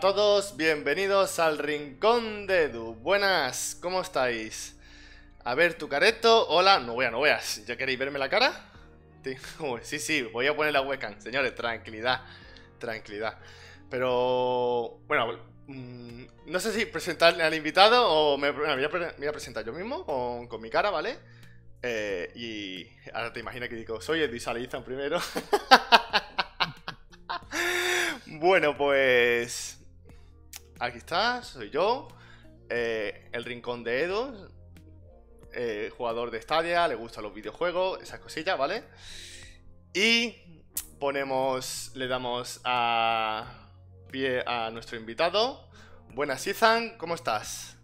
todos, bienvenidos al Rincón de Edu. Buenas, ¿cómo estáis? A ver tu careto. Hola, no veas, no veas. ¿Ya queréis verme la cara? Sí, sí, voy a poner la webcam. Señores, tranquilidad, tranquilidad. Pero, bueno, mm, no sé si presentarle al invitado o me, voy, a, presentar yo mismo con, mi cara, ¿vale? Eh, y ahora te imaginas que digo, soy Edu y primero. Bueno, pues. Aquí está, soy yo. Eh, el rincón de Edo. Eh, jugador de Stadia, le gustan los videojuegos, esas cosillas, ¿vale? Y ponemos. Le damos a. pie a nuestro invitado. Buenas, Ethan, ¿cómo estás?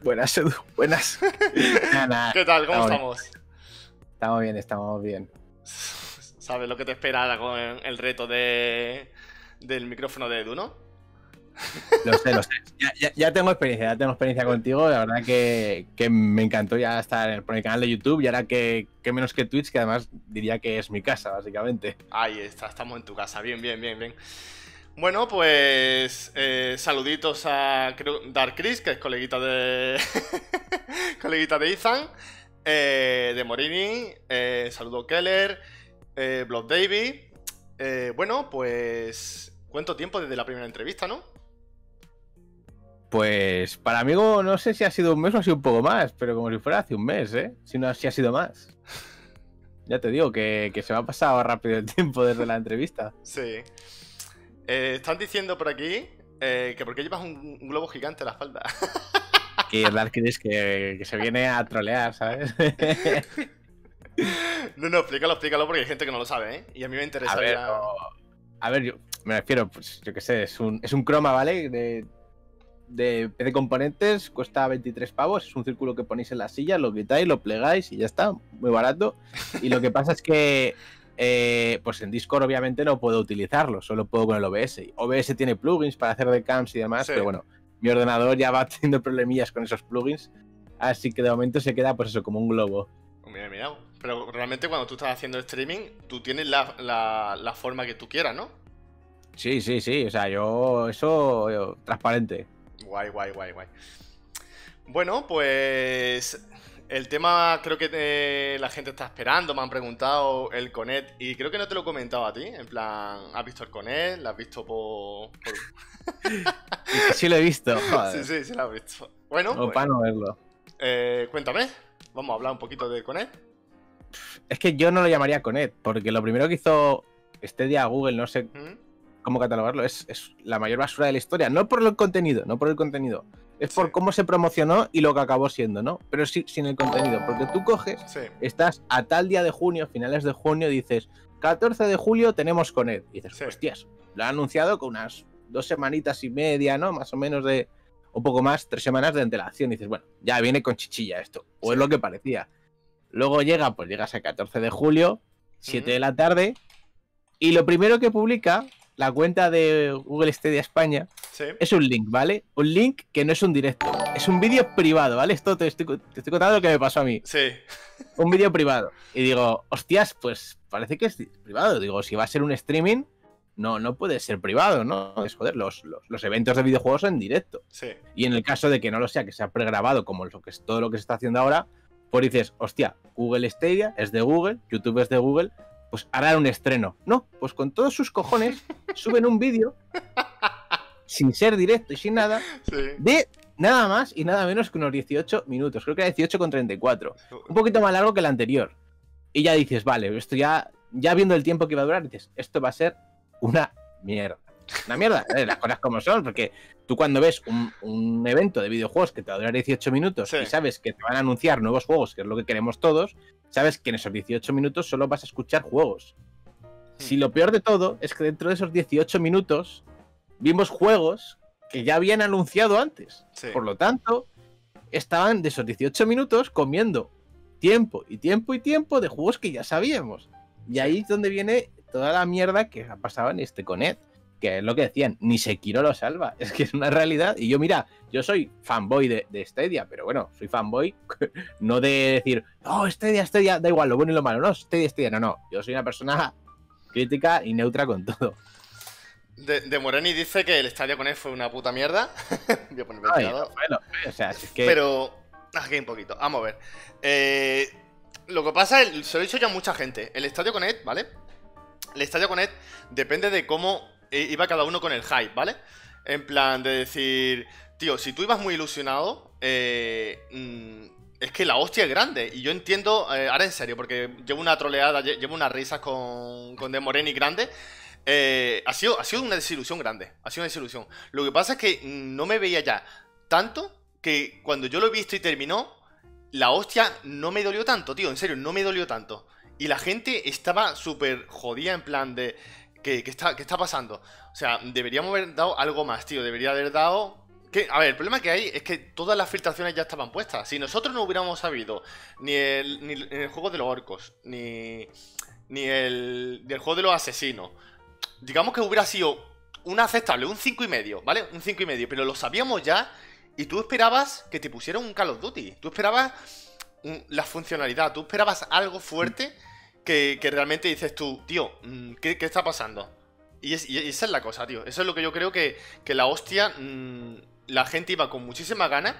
Buenas, Edu, buenas. ¿Qué tal? ¿Cómo estamos? Estamos bien, estamos bien. ¿Sabes lo que te espera con el reto de del micrófono de Edu, ¿no? Lo sé, lo sé. Ya, tengo experiencia, ya tengo experiencia contigo. La verdad que, me encantó ya estar por el canal de YouTube y ahora que, menos que Twitch, que además diría que es mi casa, básicamente. Ahí está, estamos en tu casa. Bien, bien, bien, bien. Bueno, pues eh, saluditos a Dark Chris, que es coleguita de. coleguita de Ethan. Eh, de Morini. Eh, saludo Keller. Blood Davy. bueno, pues ¿Cuánto tiempo desde la primera entrevista, no? Pues para mí no sé si ha sido un mes o ha sido un poco más, pero como si fuera hace un mes, ¿eh? Si no, si ha sido más. Ya te digo que, se me ha pasado rápido el tiempo desde la entrevista. Sí. Eh, están diciendo por aquí eh, que por qué llevas un, globo gigante a la espalda. Que Dark que, que se viene a trolear, ¿sabes? no, no, explícalo, explícalo porque hay gente que no lo sabe, ¿eh? Y a mí me interesa. A ver, yo me refiero, pues yo qué sé, es un, es un croma, ¿vale? De, de, componentes, cuesta 23 pavos, es un círculo que ponéis en la silla, lo quitáis, lo plegáis y ya está, muy barato. Y lo que pasa es que eh, pues en Discord obviamente no puedo utilizarlo, solo puedo con el OBS. OBS tiene plugins para hacer de cams y demás, Sí. pero bueno, mi ordenador ya va teniendo problemillas con esos plugins, así que de momento se queda pues eso, como un globo. Mira, mira. Pero realmente cuando tú estás haciendo streaming, tú tienes la, la- la forma que tú quieras, ¿no? Sí, sí, sí, o sea, yo eso yo, transparente. Guay, guay, guay, guay. Bueno, pues el tema creo que eh, la gente está esperando, me han preguntado el Conet y creo que no te lo he comentado a ti, en plan, ¿has visto el Conet? ¿Lo has visto por...? por- Sí lo he visto, Sí, joder. sí, sí lo has visto. Bueno, O pues, para no verlo. eh, cuéntame, vamos a hablar un poquito de Conet. Es que yo no lo llamaría Conet, porque lo primero que hizo este día Google, no sé ¿Mm? Cómo catalogarlo, es, es la mayor basura de la historia. No por el contenido, no por el contenido. Es por Sí. cómo se promocionó y lo que acabó siendo, ¿no? Pero sí sin el contenido. Porque tú coges, Sí, estás a tal día de junio, finales de junio, dices, 14 de julio tenemos Conet. Y dices, Sí. hostias, lo han anunciado con unas dos semanitas y media, ¿no? Más o menos de. Un poco más, tres semanas de antelación. Y dices, bueno, ya viene con chichilla esto. O es lo que parecía. Luego llega, pues llegas a 14 de julio, 7 Ujú. de la tarde, y lo primero que publica la cuenta de Google Stadia España sí. es un link, ¿vale? Un link que no es un directo, es un vídeo privado, ¿vale? Esto te estoy, te estoy contando lo que me pasó a mí. Sí, Un vídeo privado. Y digo, hostias, pues parece que es privado. Digo, si va a ser un streaming, no, no puede ser privado, ¿no? Es joder, los, los, los eventos de videojuegos en directo. sí. Y en el caso de que no lo sea, que sea pregrabado, como lo que es todo lo que se está haciendo ahora, pues dices, hostia, Google Stadia es de Google, YouTube es de Google, pues harán un estreno. No, pues con todos sus cojones suben un vídeo sin ser directo y sin nada, sí. de nada más y nada menos que unos 18 minutos. Creo que era 18 con 34. Un poquito más largo que el anterior. Y ya dices, vale, esto ya, ya viendo el tiempo que iba a durar, dices, esto va a ser una mierda. Una mierda, eh, las cosas como son, porque tú cuando ves un, un evento de videojuegos que te va a durar 18 minutos Sí. y sabes que te van a anunciar nuevos juegos, que es lo que queremos todos, sabes que en esos 18 minutos solo vas a escuchar juegos. Si lo peor de todo es que dentro de esos 18 minutos vimos juegos que ya habían anunciado antes. Sí. Por lo tanto, estaban de esos 18 minutos comiendo tiempo y tiempo y tiempo de juegos que ya sabíamos. Y ahí es donde viene toda la mierda que ha pasado en este Conet. Que es lo que decían, ni Sekiro lo salva. Es que es una realidad. Y yo, mira, yo soy fanboy de, de Stadia, pero bueno, soy fanboy no de decir, oh, Stadia, Stadia, da igual, lo bueno y lo malo. No, Stadia, Stadia, no, no. Yo soy una persona crítica y neutra con todo. De, de Moreni dice que el estadio con él fue una puta mierda. Voy a poner Ay, ventilador. no fue, no fue. O sea, si es que. Pero. Aquí un poquito. Vamos a ver. Eh, lo que pasa es, se lo he dicho ya a mucha gente. El Estadio Connect, ¿vale? El Estadio Connect depende de cómo iba cada uno con el hype, ¿vale? En plan de decir, tío, si tú ibas muy ilusionado, eh, mm, es que la hostia es grande. Y yo entiendo, eh, ahora en serio, porque llevo una troleada, lle- llevo unas risas con, con De Moreni grande. eh, ha, sido, ha sido una desilusión grande. Ha sido una desilusión. Lo que pasa es que no me veía ya tanto que cuando yo lo he visto y terminó, la hostia no me dolió tanto, tío. En serio, no me dolió tanto. Y la gente estaba súper jodida en plan de... ¿qué, qué está, ¿Qué está pasando? O sea, deberíamos haber dado algo más, tío. Debería haber dado... Que, a ver, el problema que hay es que todas las filtraciones ya estaban puestas. Si nosotros no hubiéramos sabido ni el, ni el juego de los orcos, ni, ni, el, ni el juego de los asesinos, digamos que hubiera sido un aceptable, un 5 y medio, ¿vale? Un 5 y medio, pero lo sabíamos ya y tú esperabas que te pusieran un Call of Duty. Tú esperabas la funcionalidad, tú esperabas algo fuerte que, realmente dices tú, tío, mm, ¿qué, está pasando? Y, es- esa es la cosa, tío. Eso es lo que yo creo que, que la hostia, mm, la gente iba con muchísimas ganas.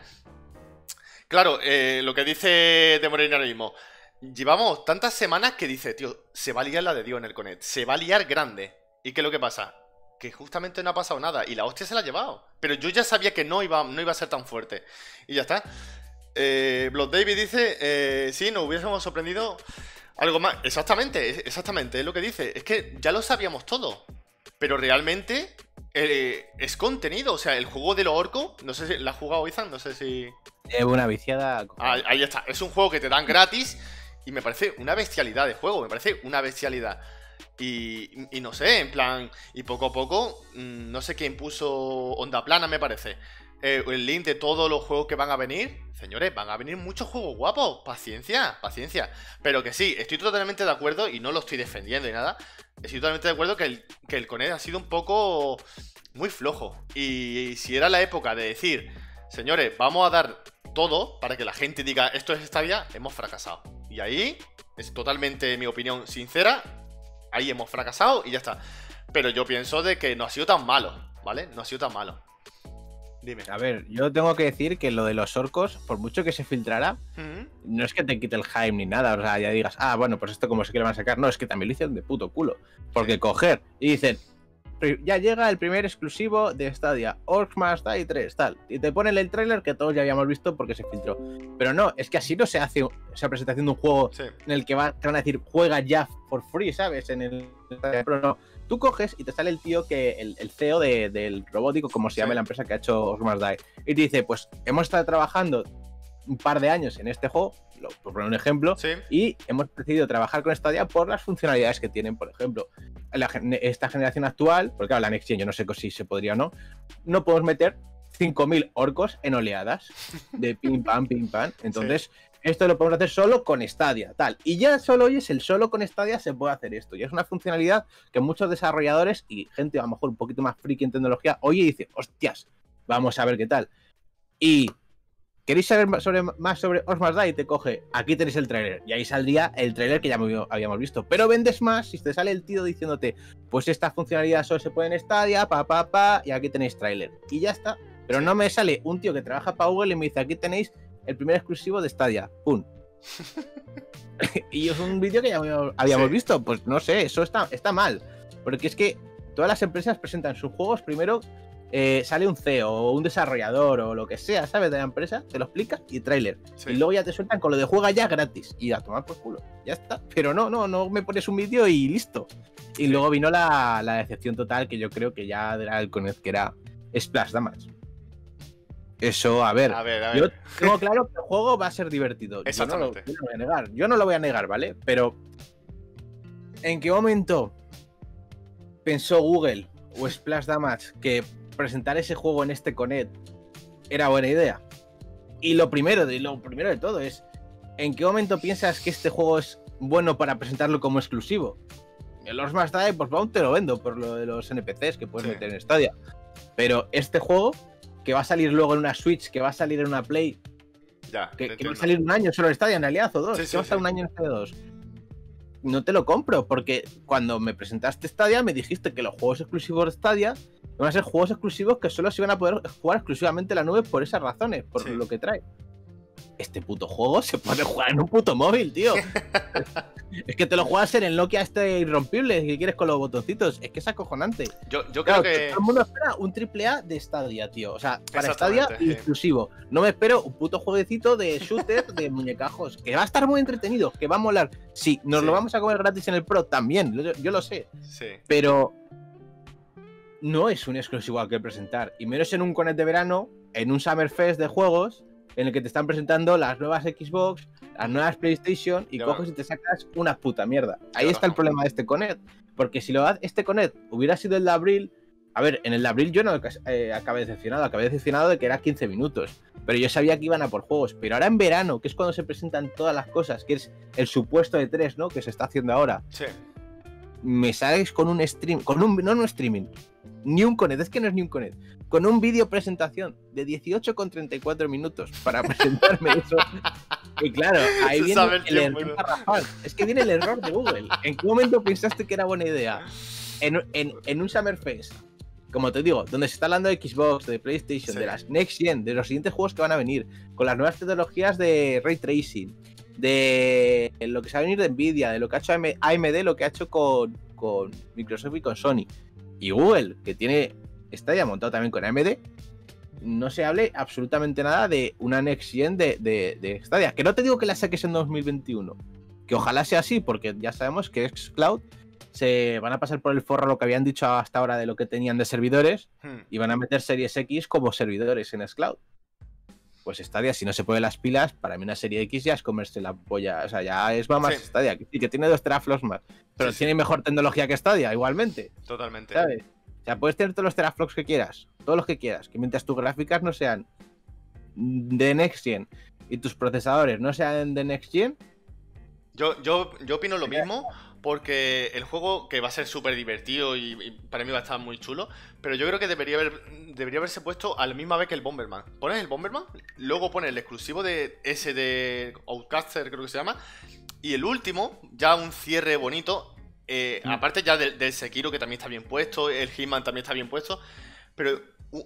Claro, eh, lo que dice de Moreno ahora mismo. Llevamos tantas semanas que dice, tío, se va a liar la de Dios en el Connect. Se va a liar grande. ¿Y qué es lo que pasa? Que justamente no ha pasado nada. Y la hostia se la ha llevado. Pero yo ya sabía que no iba, no iba a ser tan fuerte. Y ya está. Eh, Blood David dice, eh, sí, nos hubiésemos sorprendido algo más. Exactamente, es- exactamente, es lo que dice. Es que ya lo sabíamos todo. Pero realmente eh, es contenido. O sea, el juego de los orcos, no sé si la has jugado, Izan, no sé si... Llevo una viciada. Ah, ahí está. Es un juego que te dan gratis y me parece una bestialidad de juego, me parece una bestialidad. Y, y no sé, en plan, y poco a poco, mm, no sé quién puso Onda Plana, me parece. Eh, el link de todos los juegos que van a venir. Señores, van a venir muchos juegos guapos. Paciencia, paciencia. Pero que sí, estoy totalmente de acuerdo y no lo estoy defendiendo y nada. Estoy totalmente de acuerdo que el, que el Coned ha sido un poco muy flojo. Y si era la época de decir, señores, vamos a dar todo para que la gente diga esto es Stadia, hemos fracasado. Y ahí es totalmente mi opinión sincera. Ahí hemos fracasado y ya está. Pero yo pienso de que no ha sido tan malo, ¿vale? No ha sido tan malo. Dime. A ver, yo tengo que decir que lo de los orcos, por mucho que se filtrara, Mm, no es que te quite el hype ni nada. O sea, ya digas, ah, bueno, pues esto como sé que lo van a sacar. No, es que también lo hicieron de puto culo. Porque coger y dicen, "Pri- ya llega el primer exclusivo de Stadia, Orcs más Die 3, tal. Y te ponen el tráiler que todos ya habíamos visto porque se filtró. Pero no, es que así no se hace esa presentación de un juego Sí, en el que va- te van a decir juega ya for free, ¿sabes? En el pero no. Tú coges y te sale el tío que el, el CEO de- del robótico, como se Sí. llama la empresa que ha hecho Osmars Die, y te dice, pues hemos estado trabajando un par de años en este juego, lo- por poner un ejemplo, sí. y hemos decidido trabajar con Stadia por las funcionalidades que tienen, por ejemplo, la esta generación actual, porque claro, la Next Gen yo no sé si se podría o no, no podemos meter 5.000 orcos en oleadas de pim pam, pim pam. Entonces, esto lo podemos hacer solo con Stadia, tal. Y ya solo oyes el solo con Stadia se puede hacer esto. Y es una funcionalidad que muchos desarrolladores y gente a lo mejor un poquito más friki en tecnología oye dice, hostias, vamos a ver qué tal. Y ¿Queréis saber más sobre, más sobre Osmars Die? Te coge, aquí tenéis el tráiler. Y ahí saldría el tráiler que ya mo- habíamos visto. Pero vendes más si te sale el tío diciéndote, pues esta funcionalidad solo se puede en Stadia, pa, pa, pa, y aquí tenéis tráiler. Y ya está. Pero no me sale un tío que trabaja para Google y me dice, aquí tenéis el primer exclusivo de Stadia. ¡Pum! y es un vídeo que ya habíamos, habíamos Sí. visto. Pues no sé, eso está, está mal. Porque es que todas las empresas presentan sus juegos primero eh, sale un CEO o un desarrollador o lo que sea, ¿sabes? De la empresa, te lo explica y tráiler. sí. Y luego ya te sueltan con lo de juega ya gratis. Y a tomar por culo. Ya está. Pero no, no, no me pones un vídeo y listo. Y Sí. luego vino la, la decepción total que yo creo que ya era el Conez, que era Splash Damage. Eso, a ver. A ver, a Yo ver. tengo claro que el juego va a ser divertido. Yo no, lo, Exactamente. yo no lo voy a negar. Yo no lo voy a negar, ¿vale? Pero. ¿En qué momento pensó Google o Splash Damage que presentar ese juego en este Conet era buena idea? Y lo primero, de, lo primero de todo es. ¿En qué momento piensas que este juego es bueno para presentarlo como exclusivo? El Los más Die, pues aún te lo vendo por lo de los NPCs que puedes Sí. meter en Stadia. Pero este juego, que va a salir luego en una Switch, que va a salir en una Play, Ya, que, que va a salir un año solo en Stadia en realidad, o dos, Sí, que sí, va a estar un año en Stadia 2. No te lo compro, porque cuando me presentaste Stadia me dijiste que los juegos exclusivos de Stadia van a ser juegos exclusivos que solo se van a poder jugar exclusivamente en la nube por esas razones, por Sí. lo que trae. Este puto juego se puede jugar en un puto móvil, tío. es que te lo juegas en el Nokia este irrompible que quieres con los botoncitos. Es que es acojonante. Yo, yo Claro, creo que. todo el mundo espera un triple A de Stadia, tío. O sea, para Stadia sí. exclusivo. No me espero un puto jueguecito de shooter de muñecajos. Que va a estar muy entretenido, que va a molar. Sí, nos Sí. lo vamos a comer gratis en el Pro también, yo, yo lo sé. Sí. Pero no es un exclusivo al que presentar. Y menos en un Connect de verano, en un Summer Fest de juegos, en el que te están presentando las nuevas Xbox, las nuevas PlayStation, y Ya coges y te sacas una puta mierda. Ahí está el problema de este Connect. Porque si lo este Connect hubiera sido el de abril. A ver, en el de abril yo no eh, acabé decepcionado, acabé decepcionado de que era 15 minutos. Pero yo sabía que iban a por juegos. Pero ahora en verano, que es cuando se presentan todas las cosas, que es el supuesto de 3, ¿no? Que se está haciendo ahora Sí. Me sales con un stream, con un, no un streaming, ni un Connect, es que no es ni un Connect, con un vídeo presentación de 18 con 34 minutos para presentarme eso. Y claro, ahí Se viene el el, error. Es que viene el error de Google. ¿En qué momento pensaste que era buena idea? En, en, en un Summer Fest, como te digo, donde se está hablando de Xbox, de PlayStation, Sí. de las Next Gen, de los siguientes juegos que van a venir, con las nuevas tecnologías de Ray Tracing, de lo que se va a venir de Nvidia, de lo que ha hecho AM AMD, lo que ha hecho con, con Microsoft y con Sony. Y Google, que tiene Stadia montado también con AMD, no se hable absolutamente nada de una Next Gen de, de, de Stadia. Que no te digo que la saques en 2021, que ojalá sea así, porque ya sabemos que Xcloud se van a pasar por el forro lo que habían dicho hasta ahora de lo que tenían de servidores Hmm. y van a meter Series X como servidores en Xcloud. Pues Stadia, si no se pone las pilas, para mí una serie X ya es comerse la polla. O sea, ya es más Sí. Stadia, sí, que tiene dos teraflops más. Pero Sí, sí. tiene mejor tecnología que Stadia, igualmente. Totalmente. ¿Sabes? O sea, puedes tener todos los teraflops que quieras, todos los que quieras, que mientras tus gráficas no sean de Next Gen y tus procesadores no sean de Next Gen. Yo, yo, yo opino lo mismo, porque el juego, que va a ser súper divertido y, y para mí va a estar muy chulo, pero yo creo que debería, haber, debería haberse puesto a la misma vez que el Bomberman. Pones el Bomberman, luego pones el exclusivo de ese de Outcaster, creo que se llama, y el último, ya un cierre bonito, eh, Mm. aparte ya del, del Sekiro, que también está bien puesto, el Hitman también está bien puesto, pero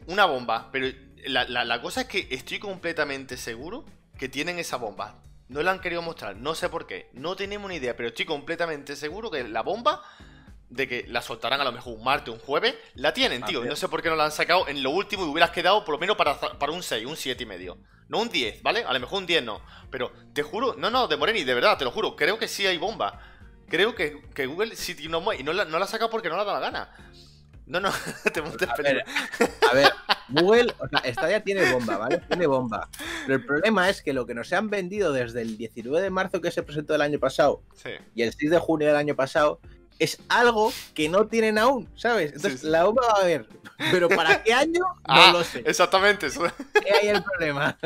una bomba. Pero la, la- la cosa es que estoy completamente seguro que tienen esa bomba. No la han querido mostrar, no sé por qué, no tenemos ni idea, pero estoy completamente seguro que la bomba de que la soltarán a lo mejor un martes, un jueves, la tienen, tío. No sé por qué no la han sacado en lo último y hubieras quedado por lo menos para, para un 6, un 7 y medio. No un 10, ¿vale? A lo mejor un 10 no. Pero te juro, no, no, de Moreni, de verdad, te lo juro, creo que sí hay bomba. Creo que, que Google sí tiene una bomba y no la, no la ha sacado porque no le ha dado la gana. No, no, te montes A ver, a ver, Google, o sea, Stadia tiene bomba, ¿vale? Tiene bomba. Pero el problema es que lo que nos han vendido desde el 19 de marzo que se presentó el año pasado Sí. y el 6 de junio del año pasado es algo que no tienen aún, ¿sabes? Entonces, Sí, sí. la bomba va a haber. Pero ¿para qué año? No Ah, lo sé. Exactamente, eso. ¿Qué hay el problema?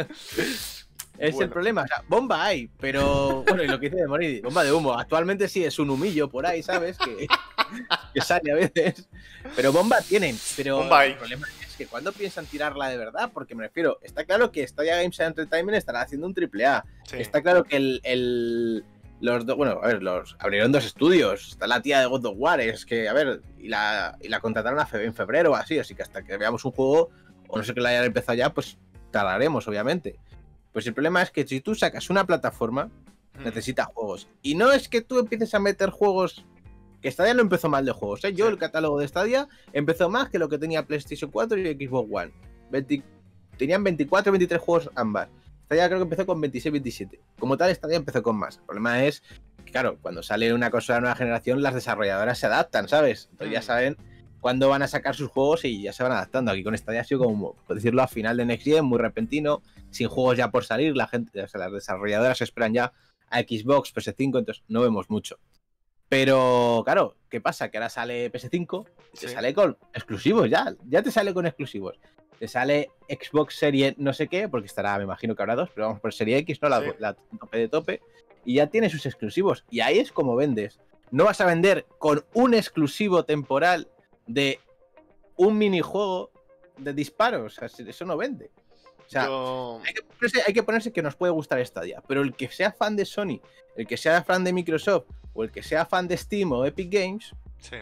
Es Bueno. el problema, o sea, bomba hay, pero bueno, y lo que dice de Moridi, bomba de humo. Actualmente sí es un humillo por ahí, ¿sabes? Que, que sale a veces. Pero bomba tienen, pero Bomba hay. el problema es que cuando piensan tirarla de verdad, porque me refiero, está claro que Stadia Games Entertainment estará haciendo un triple A. Sí. Está claro que el, el- los do- bueno, a ver, los abrieron dos estudios. Está la tía de God of War, es que, a ver, y la, y la contrataron a fe- en febrero o así, así que hasta que veamos un juego, o no sé que la hayan empezado ya, pues tardaremos, obviamente. Pues el problema es que si tú sacas una plataforma, Mm. necesita juegos. Y no es que tú empieces a meter juegos. Que Stadia no empezó mal de juegos, ¿eh? Yo Sí. el catálogo de Stadia empezó más que lo que tenía PlayStation 4 y Xbox One. 20 tenían 24 23 juegos ambas. Stadia creo que empezó con 26 27. Como tal, Stadia empezó con más. El problema es que, claro, cuando sale una consola de nueva generación, las desarrolladoras se adaptan, ¿sabes? Entonces ya Mm. saben cuándo van a sacar sus juegos y ya se van adaptando. Aquí con Stadia ha sido como, por decirlo, a final de Next Gen, muy repentino, sin juegos ya por salir. La gente, o sea, las desarrolladoras esperan ya a Xbox, PS5, entonces no vemos mucho. Pero, claro, ¿qué pasa? Que ahora sale PS5 y te Sí. sale con exclusivos ya. Ya te sale con exclusivos. Te sale Xbox Serie no sé qué, porque estará, me imagino que habrá dos, pero vamos por Serie X, ¿no? La, Sí. la tope de tope. Y ya tiene sus exclusivos. Y ahí es como vendes. No vas a vender con un exclusivo temporal de un minijuego de disparos. O sea, eso no vende. O sea, Yo- hay que, ponerse, hay que ponerse que nos puede gustar Stadia, pero el que sea fan de Sony, el que sea fan de Microsoft o el que sea fan de Steam o Epic Games, Sí.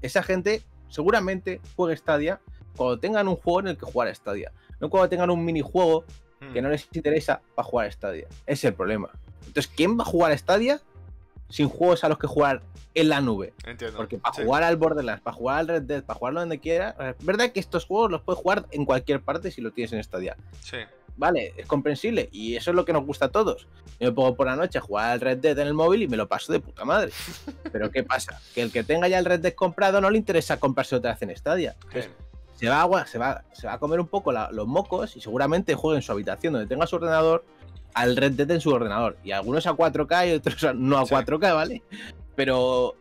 esa gente seguramente juegue Stadia cuando tengan un juego en el que jugar a Stadia, no cuando tengan un minijuego que Mm. no les interesa para jugar a Stadia. Ese es el problema. Entonces, ¿quién va a jugar a Stadia sin juegos a los que jugar en la nube? Entiendo. Porque para Sí. jugar al Borderlands, para jugar al Red Dead, para jugarlo donde quiera, es verdad que estos juegos los puedes jugar en cualquier parte si lo tienes en Stadia. Sí. Vale, es comprensible y eso es lo que nos gusta a todos. Yo me pongo por la noche a jugar al Red Dead en el móvil y me lo paso de puta madre. Pero ¿qué pasa? Que el que tenga ya el Red Dead comprado no le interesa comprarse otra vez en Stadia. Entonces, se va a, se va, se va a comer un poco la- los mocos y seguramente juegue en su habitación donde tenga su ordenador al Red Dead en su ordenador. Y algunos a 4K y otros a- no a Sí. 4K, ¿vale? Pero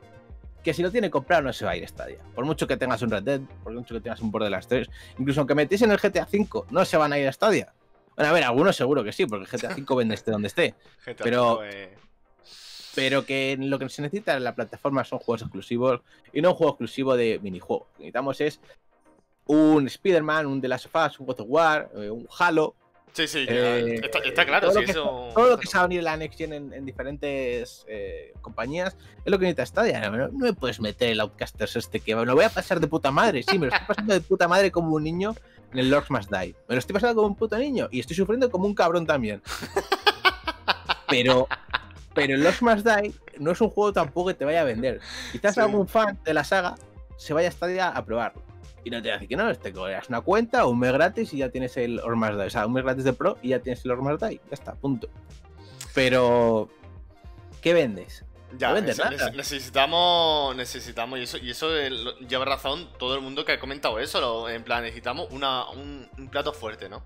que si lo tiene comprado no se va a ir Stadia. Por mucho que tengas un Red Dead, por mucho que tengas un Borderlands 3, incluso aunque metiesen el GTA 5, no se van a ir a Stadia. Bueno, a ver, algunos seguro que sí, porque el GTA 5 vende esté donde esté. GTA pero- V, eh, Pero que lo que se necesita en la plataforma son juegos exclusivos y no un juego exclusivo de minijuego. Lo que necesitamos es un Spider-Man, un The Last of Us, un God of War, eh, un Halo. Sí, sí, eh, está, está claro, todo sí, lo que, eso. todo lo que se va a venir en la Next Gen en, en diferentes eh, compañías es lo que necesita Stadia. No, no me puedes meter el Outcasters este que me lo voy a pasar de puta madre. Sí, me lo estoy pasando de puta madre como un niño en el Lords Must Die. Me lo estoy pasando como un puto niño y estoy sufriendo como un cabrón también. Pero, pero el Lords Must Die no es un juego tampoco que te vaya a vender. Quizás Sí. algún fan de la saga se vaya a Stadia a probarlo. Y no te decir que no, te creas una cuenta, un mes gratis y ya tienes el Ormas Die. O sea, un mes gratis de Pro y ya tienes el Ormas Die. Ya está, punto. Pero, ¿qué vendes? Ya, no vende eso- nada. nece- necesitamos, necesitamos, y eso, y eso lleva razón todo el mundo que ha comentado eso, lo- en plan, necesitamos una, un, un plato fuerte, ¿no?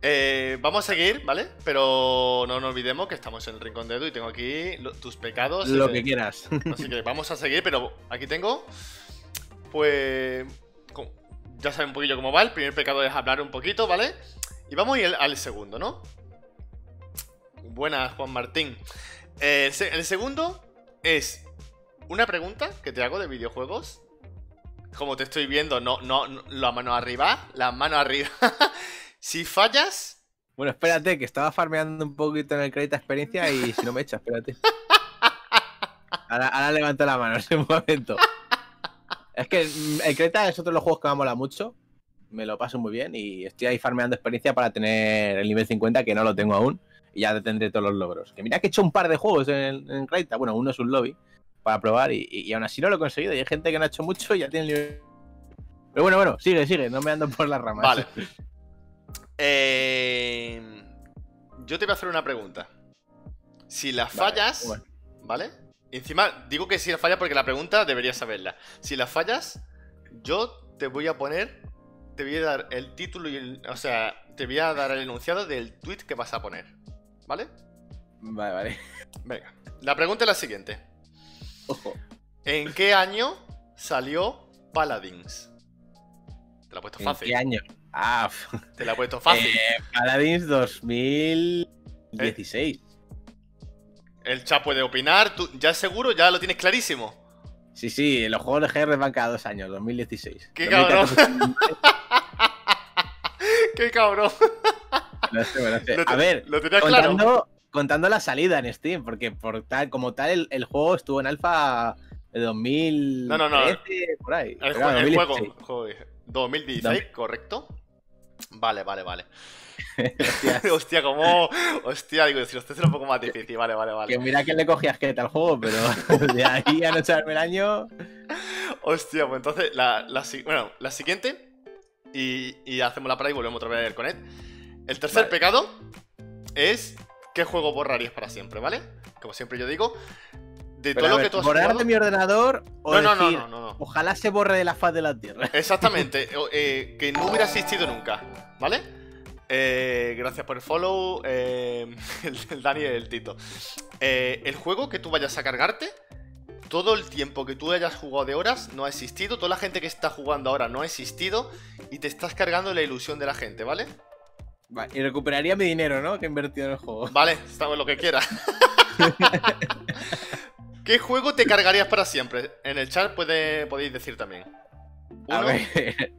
Eh, vamos a seguir, ¿vale? Pero no nos olvidemos que estamos en el Rincón de Edu y tengo aquí lo- tus pecados. Lo eh, que quieras. Así que vamos a seguir, pero aquí tengo pues ya saben un poquillo cómo va. El primer pecado es hablar un poquito, ¿vale? Y vamos a ir al segundo, ¿no? Buenas, Juan Martín. Eh, el, se- el segundo es una pregunta que te hago de videojuegos. Como te estoy viendo, no, no, no la mano arriba, la mano arriba. si fallas, Bueno, espérate, que estaba farmeando un poquito en el crédito experiencia y si no me echa, espérate. Ahora, ahora levanto la mano en ese momento. Es que mm, el Creta es otro de los juegos que me mola mucho. Me lo paso muy bien y estoy ahí farmeando experiencia para tener el nivel 50, que no lo tengo aún. Y ya tendré todos los logros. Que mira que he hecho un par de juegos en, en Creta. Bueno, uno es un lobby para probar y, y- y aún así no lo he conseguido. Y hay gente que no ha hecho mucho y ya tiene el nivel. Pero bueno, bueno, sigue, sigue, no me ando por las ramas. Vale. Eh, yo te voy a hacer una pregunta. Si las Vale, fallas, bueno. ¿vale? Encima, digo que si las fallas porque la pregunta deberías saberla. Si las fallas, yo te voy a poner, te voy a dar el título y el, o sea, te voy a dar el enunciado del tweet que vas a poner, ¿vale? Vale, vale. Venga. La pregunta es la siguiente. Ojo. ¿En qué año salió Paladins? Te la he puesto ¿En fácil. qué año? Ah, Te la he puesto fácil. Eh, Paladins 2016. El chat puede opinar. ¿Tú ya seguro? ¿Ya lo tienes clarísimo? Sí, sí, los juegos de GR van cada dos años, 2016. ¡Qué 2014, ¡Qué cabrón! no sé, no sé. Lo te- A ver, Lo tenías claro. contando, contando la salida en Steam, porque por tal, como tal el, el juego estuvo en alfa de 2013, No, no, no. por ahí. El, el 2016. juego. joder, 2016, ¿correcto? Vale, vale, vale. Hostia, como. Hostia, digo, si usted es un poco más difícil. Vale, vale, que vale. mira que le cogí asqueta al juego, pero de ahí a no echarme el año. Hostia, pues entonces, la, la bueno, la siguiente. Y, y hacemos la parada y volvemos otra vez con él. El tercer Vale. pecado es. ¿Qué juego borrarías para siempre, ¿vale? Como siempre yo digo. De Pero, todo a lo ver, que tú has borrar jugado. de mi ordenador o No, no, no, decir, no, no, no. ojalá se borre de la faz de la tierra. Exactamente, eh, que no hubiera existido nunca, ¿vale? Eh, gracias por el follow, eh, el, el Dani y el Tito. Eh, el juego que tú vayas a cargarte, todo el tiempo que tú hayas jugado de horas no ha existido, toda la gente que está jugando ahora no ha existido y te estás cargando la ilusión de la gente, ¿vale? Vale, y recuperaría mi dinero, ¿no? Que he invertido en el juego. Vale, estamos en lo que quieras. ¿Qué juego te cargarías para siempre? En el chat puede, podéis decir también. A Uno, ver.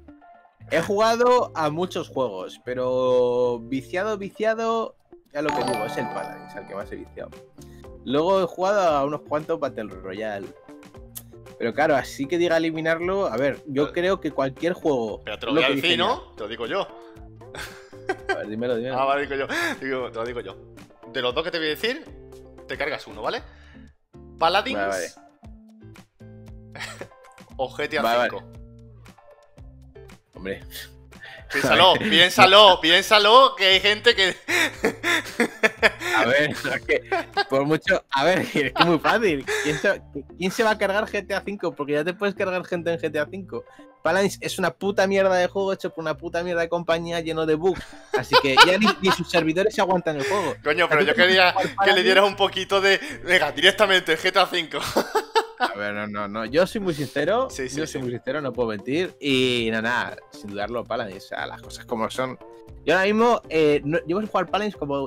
He jugado a muchos juegos, pero viciado, viciado, ya lo que digo, es el Paladins, al que más he viciado. Luego he jugado a unos cuantos Battle Royale. Pero claro, así que diga eliminarlo, a ver, yo Pero- creo que cualquier juego. pero te lo lo voy a que decir, dije ¿no? Te lo digo yo. A ver, dímelo, dímelo. Ah, vale, digo yo. Digo, te lo digo yo. De los dos que te voy a decir, te cargas uno, ¿vale? Paladins Vale, o GTA Vale, V. Hombre, Piénsalo, piénsalo, piénsalo, que hay gente que. a ver, es que por mucho. A ver, es que muy fácil. ¿Quién se, quién se va a cargar GTA V? Porque ya te puedes cargar gente en GTA V. Paladins es una puta mierda de juego hecho por una puta mierda de compañía lleno de bugs. Así que ya ni, ni sus servidores se aguantan el juego. Coño, pero yo quería que le dieras un poquito de. Venga, directamente, GTA V. A ver, no, no, no. Yo soy muy sincero. Sí, sí, yo sí. soy muy sincero, no puedo mentir. Y nada, nada, sin dudarlo, Paladins. O sea, las cosas como son. Yo ahora mismo eh, no- llevo sin jugar Paladins como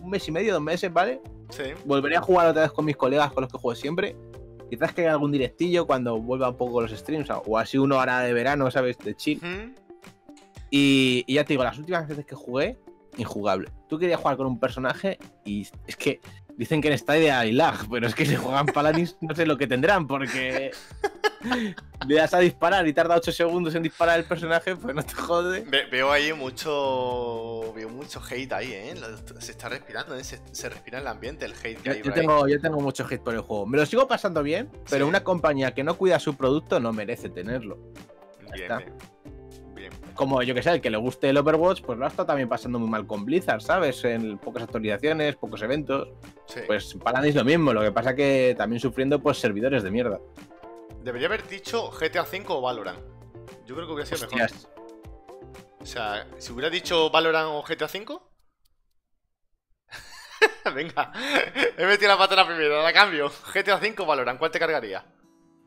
un mes y medio, dos meses, ¿vale? Sí. Volveré a jugar otra vez con mis colegas con los que juego siempre. Quizás que haga algún directillo cuando vuelva un poco los streams. o- así uno hará de verano, ¿sabes? De chill. Y, y ya te digo, las últimas veces que jugué, injugable. Tú querías jugar con un personaje y es que dicen que en Stadia hay lag, pero es que si juegan Paladins no sé lo que tendrán, porque le das a disparar y tarda 8 segundos en disparar el personaje, pues no te jode. Ve- veo ahí mucho. Veo mucho hate ahí, ¿eh? Se está respirando, ¿eh? Se, se respira en el ambiente el hate que Yo, hay yo tengo, yo tengo mucho hate por el juego. Me lo sigo pasando bien, pero Sí. una compañía que no cuida su producto no merece tenerlo. Bien, está. bien. Como yo que sé, el que le guste el Overwatch, pues lo ha estado también pasando muy mal con Blizzard, ¿sabes? En pocas actualizaciones, pocos eventos. Sí. Pues Paladins lo mismo, lo que pasa que también sufriendo pues servidores de mierda. Debería haber dicho GTA V o Valorant. Yo creo que hubiera sido mejor. Hostias. O sea, si hubiera dicho Valorant o GTA V. Venga, he metido la pata la primera, la cambio. GTA V o Valorant, ¿cuál te cargaría?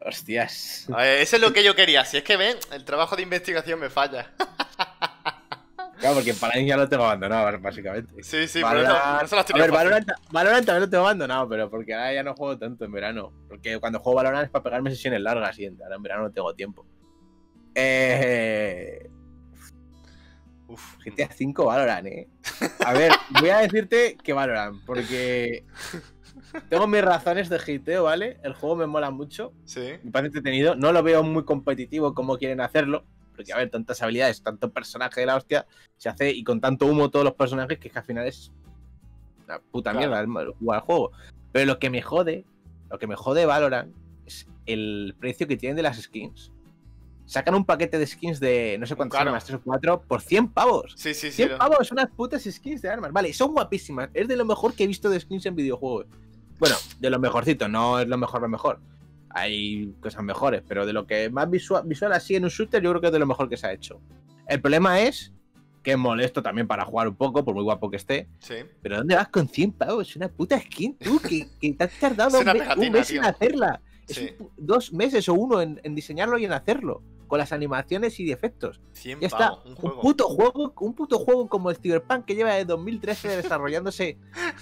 Hostias. A ver, eso es lo que yo quería. Si es que ven, el trabajo de investigación me falla. Claro, porque Paladin ya lo tengo abandonado, básicamente. Sí, sí, por eso, Valorant- por eso las A ver. Valorant, Valorant también lo tengo abandonado, pero porque ahora ya no juego tanto en verano. Porque cuando juego Valorant es para pegarme sesiones largas y ahora en verano no tengo tiempo. Eh, Uf, GTA V Valorant, eh. A ver, voy a decirte que Valorant, porque tengo mis razones de hiteo, ¿vale? El juego me mola mucho, sí. me parece entretenido. No lo veo muy competitivo como quieren hacerlo, porque a ver, tantas habilidades, tanto personaje de la hostia, se hace y con tanto humo todos los personajes que, es que al final es una puta Claro. mierda jugar al juego. Pero lo que me jode, lo que me jode Valorant es el precio que tienen de las skins. Sacan un paquete de skins de no sé cuántas Claro. armas, 3 o 4, por 100 pavos. Sí, sí, sí. 100 lo- pavos, unas putas skins de armas. Vale, son guapísimas. Es de lo mejor que he visto de skins en videojuegos. Bueno, de lo mejorcito, no es lo mejor lo mejor. Hay cosas mejores, pero de lo que más visual, visual así en un shooter, yo creo que es de lo mejor que se ha hecho. El problema es que es molesto también para jugar un poco, por muy guapo que esté. Sí. Pero ¿dónde vas con 100 pavos? Es una puta skin, tú, que, que te has tardado un, mes en hacerla. Es Sí. un dos meses o uno en, en diseñarlo y en hacerlo. Con las animaciones y efectos. 100 Ya está. pavos, un Un, puto juego, un puto juego como el Cyberpunk que lleva de 2013 desarrollándose,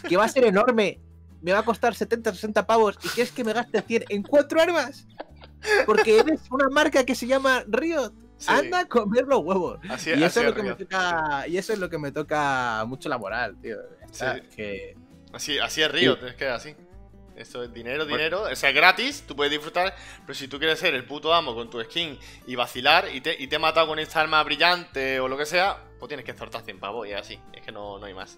que va a ser enorme, me va a costar 70, 60 pavos y quieres que me gaste 100 en cuatro armas. Porque eres una marca que se llama Riot. Sí. Anda a comer los huevos. Así, Y eso, es lo que me toca, y eso es lo que me toca mucho la moral, tío. Ya está, Sí. que- Así, así es Riot, es que así. Eso es dinero, dinero. O sea, es gratis, tú puedes disfrutar, pero si tú quieres ser el puto amo con tu skin y vacilar y te, y te he matado con esta arma brillante o lo que sea, pues tienes que soltar 100 pavos y así. Es que no, no hay más.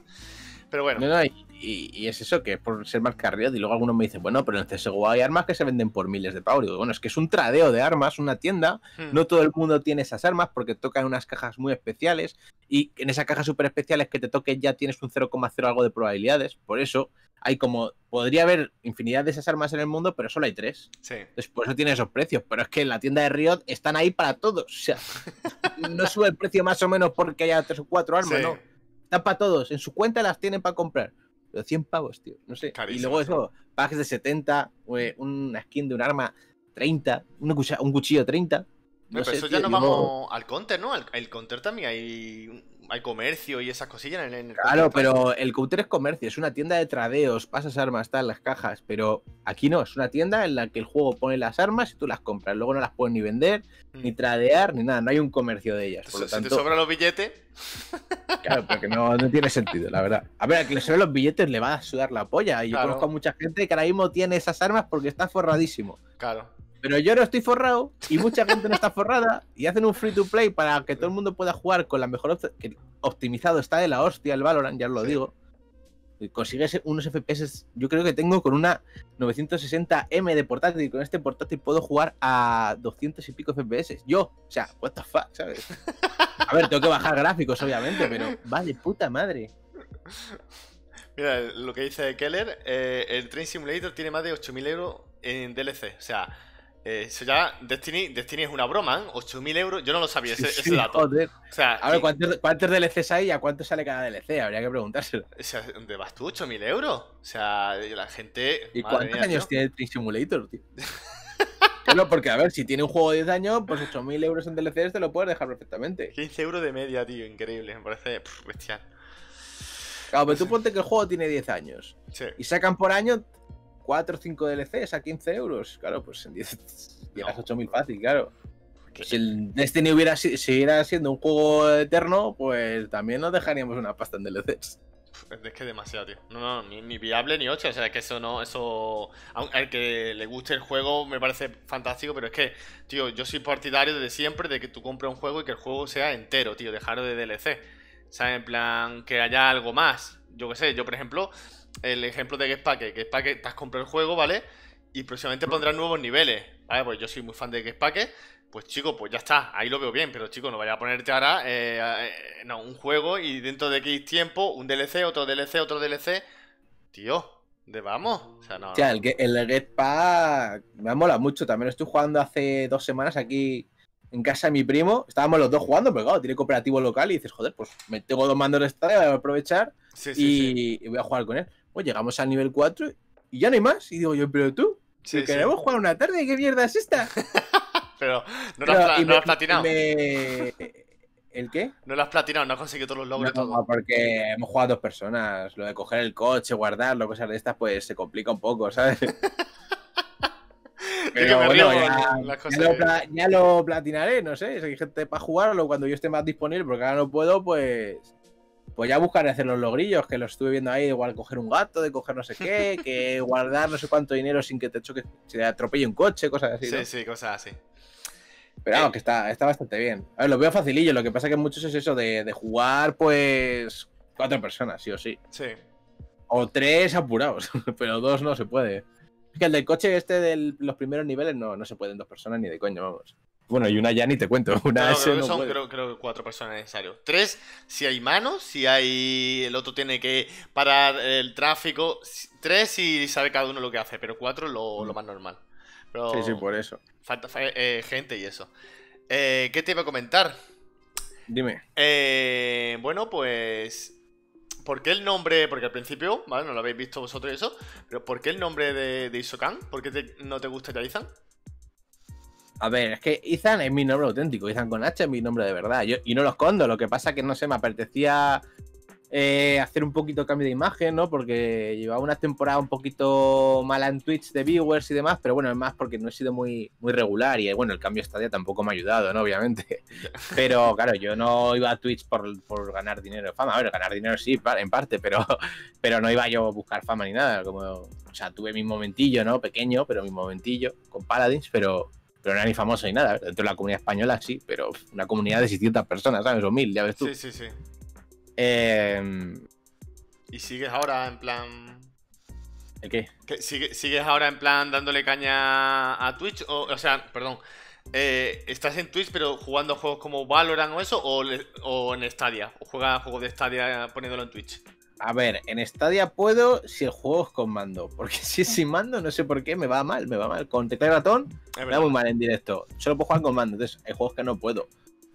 Pero bueno, No, no, y, y- y es eso, que es por ser marca Riot. Y luego algunos me dicen, bueno, pero en el CSGO hay armas que se venden por miles de pavos. Bueno, es que es un tradeo de armas, una tienda. hmm, No todo el mundo tiene esas armas porque tocan unas cajas muy especiales. Y en esas cajas súper especiales que te toque ya tienes un 0,0 algo de probabilidades. Por eso hay como. Podría haber infinidad de esas armas en el mundo, pero solo hay tres. sí. Entonces, por eso tiene esos precios. Pero es que en la tienda de Riot están ahí para todos. O sea, no sube el precio más o menos porque haya tres o cuatro armas, Sí. no. Están para todos. En su cuenta las tienen para comprar. Pero 100 pavos, tío. No sé. Carísimo, y luego eso, packs de 70, eh, una skin de un arma 30, un cuchillo, un cuchillo 30. No Pero sé, eso tío, ya digo, vamos al counter, ¿no? Al- el counter también hay, hay comercio y esas cosillas en, en el Claro, Counter, pero el counter es comercio, es una tienda de tradeos, pasas armas, tal, las cajas, pero aquí no, es una tienda en la que el juego pone las armas y tú las compras, luego no las puedes ni vender, Mm. ni tradear, ni nada, no hay un comercio de ellas. Por lo Si te tanto, sobran los billetes, claro, porque no, no tiene sentido, la verdad. A ver, a que le suelen los billetes le va a sudar la polla, y yo Claro. conozco a mucha gente que ahora mismo tiene esas armas porque está forradísimo. claro. Pero yo no estoy forrado y mucha gente no está forrada y hacen un free to play para que todo el mundo pueda jugar con la mejor opción. Que optimizado está de la hostia el Valorant, ya os lo Sí. digo. Y consigues unos FPS, yo creo que tengo con una 960M de portátil y con este portátil puedo jugar a 200 y pico FPS. Yo, o sea, what the fuck, ¿sabes? A ver, tengo que bajar gráficos, obviamente, pero vale, puta madre. Mira, lo que dice Keller, eh, el Train Simulator tiene más de 8.000 euros en DLC. O sea, eh, eso ya, Destiny, Destiny es una broma, ¿eh? 8.000 euros, yo no lo sabía ese, Sí, ese dato. joder. O sea, A ver, ¿cuántos, ¿cuántos DLCs hay y a cuánto sale cada DLC? Habría que preguntárselo. o sea, ¿dónde vas tú? ¿8.000 euros? O sea, la gente... ¿Y cuántos mía, años tío. tiene el Train Simulator, tío? Claro, porque a ver, si tiene un juego de 10 años, pues 8.000 euros en DLCs te lo puedes dejar perfectamente. 15 euros de media, tío, increíble, me parece pff, bestial. Claro, pero tú ponte que el juego tiene 10 años Sí, y sacan por año 4 o 5 DLCs a 15 euros. Claro, pues en 10 llegas a 8.000 fácil, claro. Si el Destiny hubiera si- siguiera siendo un juego eterno, pues también nos dejaríamos una pasta en DLCs. Es que demasiado, tío. No, no, ni, ni viable ni 8. O sea, es que eso no, eso. aun- Al que le guste el juego me parece fantástico, pero es que, tío, yo soy partidario desde siempre de que tú compres un juego y que el juego sea entero, tío, dejarlo de DLC. ¿Sabes? En plan, que haya algo más. Yo qué sé, yo por ejemplo, el ejemplo de que Getpack te has comprado el juego, ¿vale? Y próximamente pondrán nuevos niveles, ¿vale? Pues yo soy muy fan de Getpack. Pues chico, pues ya está, ahí lo veo bien, pero chico, no vaya a ponerte ahora eh, eh, no, un juego y dentro de X tiempo un DLC, otro DLC, otro DLC. Tío, ¿de vamos? O sea, no. Sea, el, el Getpack me ha molado mucho. También lo estoy jugando hace dos semanas aquí en casa de mi primo. Estábamos los dos jugando, pero claro, tiene cooperativo local y dices, joder, pues me tengo dos mandos de estadio, voy a aprovechar Sí, sí, sí. y, y voy a jugar con él. Pues llegamos al nivel 4 y ya no hay más. Y digo yo, pero tú, si queremos jugar una tarde, ¿qué mierda es esta? pero no lo has, platinado. ¿El qué? No lo has platinado, no has conseguido todos los logros. No, porque hemos jugado dos personas. Lo de coger el coche, guardarlo, cosas de estas, pues se complica un poco, ¿sabes? Pero bueno, ya, lo, platinaré, no sé. Si hay gente para jugarlo cuando yo esté más disponible, porque ahora no puedo, pues. Pues ya buscaré hacer los logrillos, que los estuve viendo ahí, igual coger un gato, de coger no sé qué, que guardar no sé cuánto dinero sin que te choque, se te atropelle un coche, cosas así. Sí, sí, cosas así. Pero vamos, que está, está bastante bien. A ver, lo veo facilillo, lo que pasa que muchos es eso de, de jugar, pues. Cuatro personas, sí o sí. Sí. O tres apurados, pero dos no se puede. Es que el del coche este de los primeros niveles no, no se pueden dos personas ni de coño, vamos. Bueno, y una ya ni te cuento. Una no, creo, que son, creo, que cuatro personas necesarios. Tres, si hay manos, si hay. El otro tiene que parar el tráfico. Tres, y sabe cada uno lo que hace, pero cuatro lo, lo mm. más normal. sí, sí, por eso. Falta eh, gente y eso. Eh, ¿Qué te iba a comentar? Dime. Eh, bueno, pues ¿Por qué el nombre? Porque al principio, ¿vale? No lo habéis visto vosotros eso. Pero ¿por qué el nombre de, de Isokan? ¿Por qué no te gusta ya Izan? A ver, es que Izan es mi nombre auténtico. Izan con H es mi nombre de verdad. Yo, y no lo escondo. Lo que pasa es que no sé, me apetecía eh, hacer un poquito cambio de imagen, ¿no? Porque llevaba una temporada un poquito mala en Twitch de viewers y demás, pero bueno, es más porque no he sido muy, muy regular y bueno, el cambio de estadia tampoco me ha ayudado, ¿no? Obviamente. Pero claro, yo no iba a Twitch por, ganar dinero fama. A ver, ganar dinero sí, en parte, pero, pero no iba yo a buscar fama ni nada. Como, o sea, tuve mi momentillo, ¿no? Pequeño, pero mi momentillo con Paladins, pero, pero no era ni famoso ni nada. Dentro de la comunidad española sí, pero una comunidad de 600 personas, ¿sabes? O mil, ya ves tú. Sí, sí, sí. Em, ¿Y sigues ahora en plan. ¿El qué? ¿Sigues ahora en plan dándole caña a Twitch? O, sea, perdón. Eh, ¿Estás en Twitch pero jugando juegos como Valorant o eso? ¿O, en Stadia? ¿O juegas juegos de Stadia poniéndolo en Twitch? A ver, en Stadia puedo si el juego es con mando. Porque si es sin mando, no sé por qué, me va mal, me va mal. Con teclado y ratón, me va muy mal en directo. Solo puedo jugar con mando, entonces hay juegos que no puedo.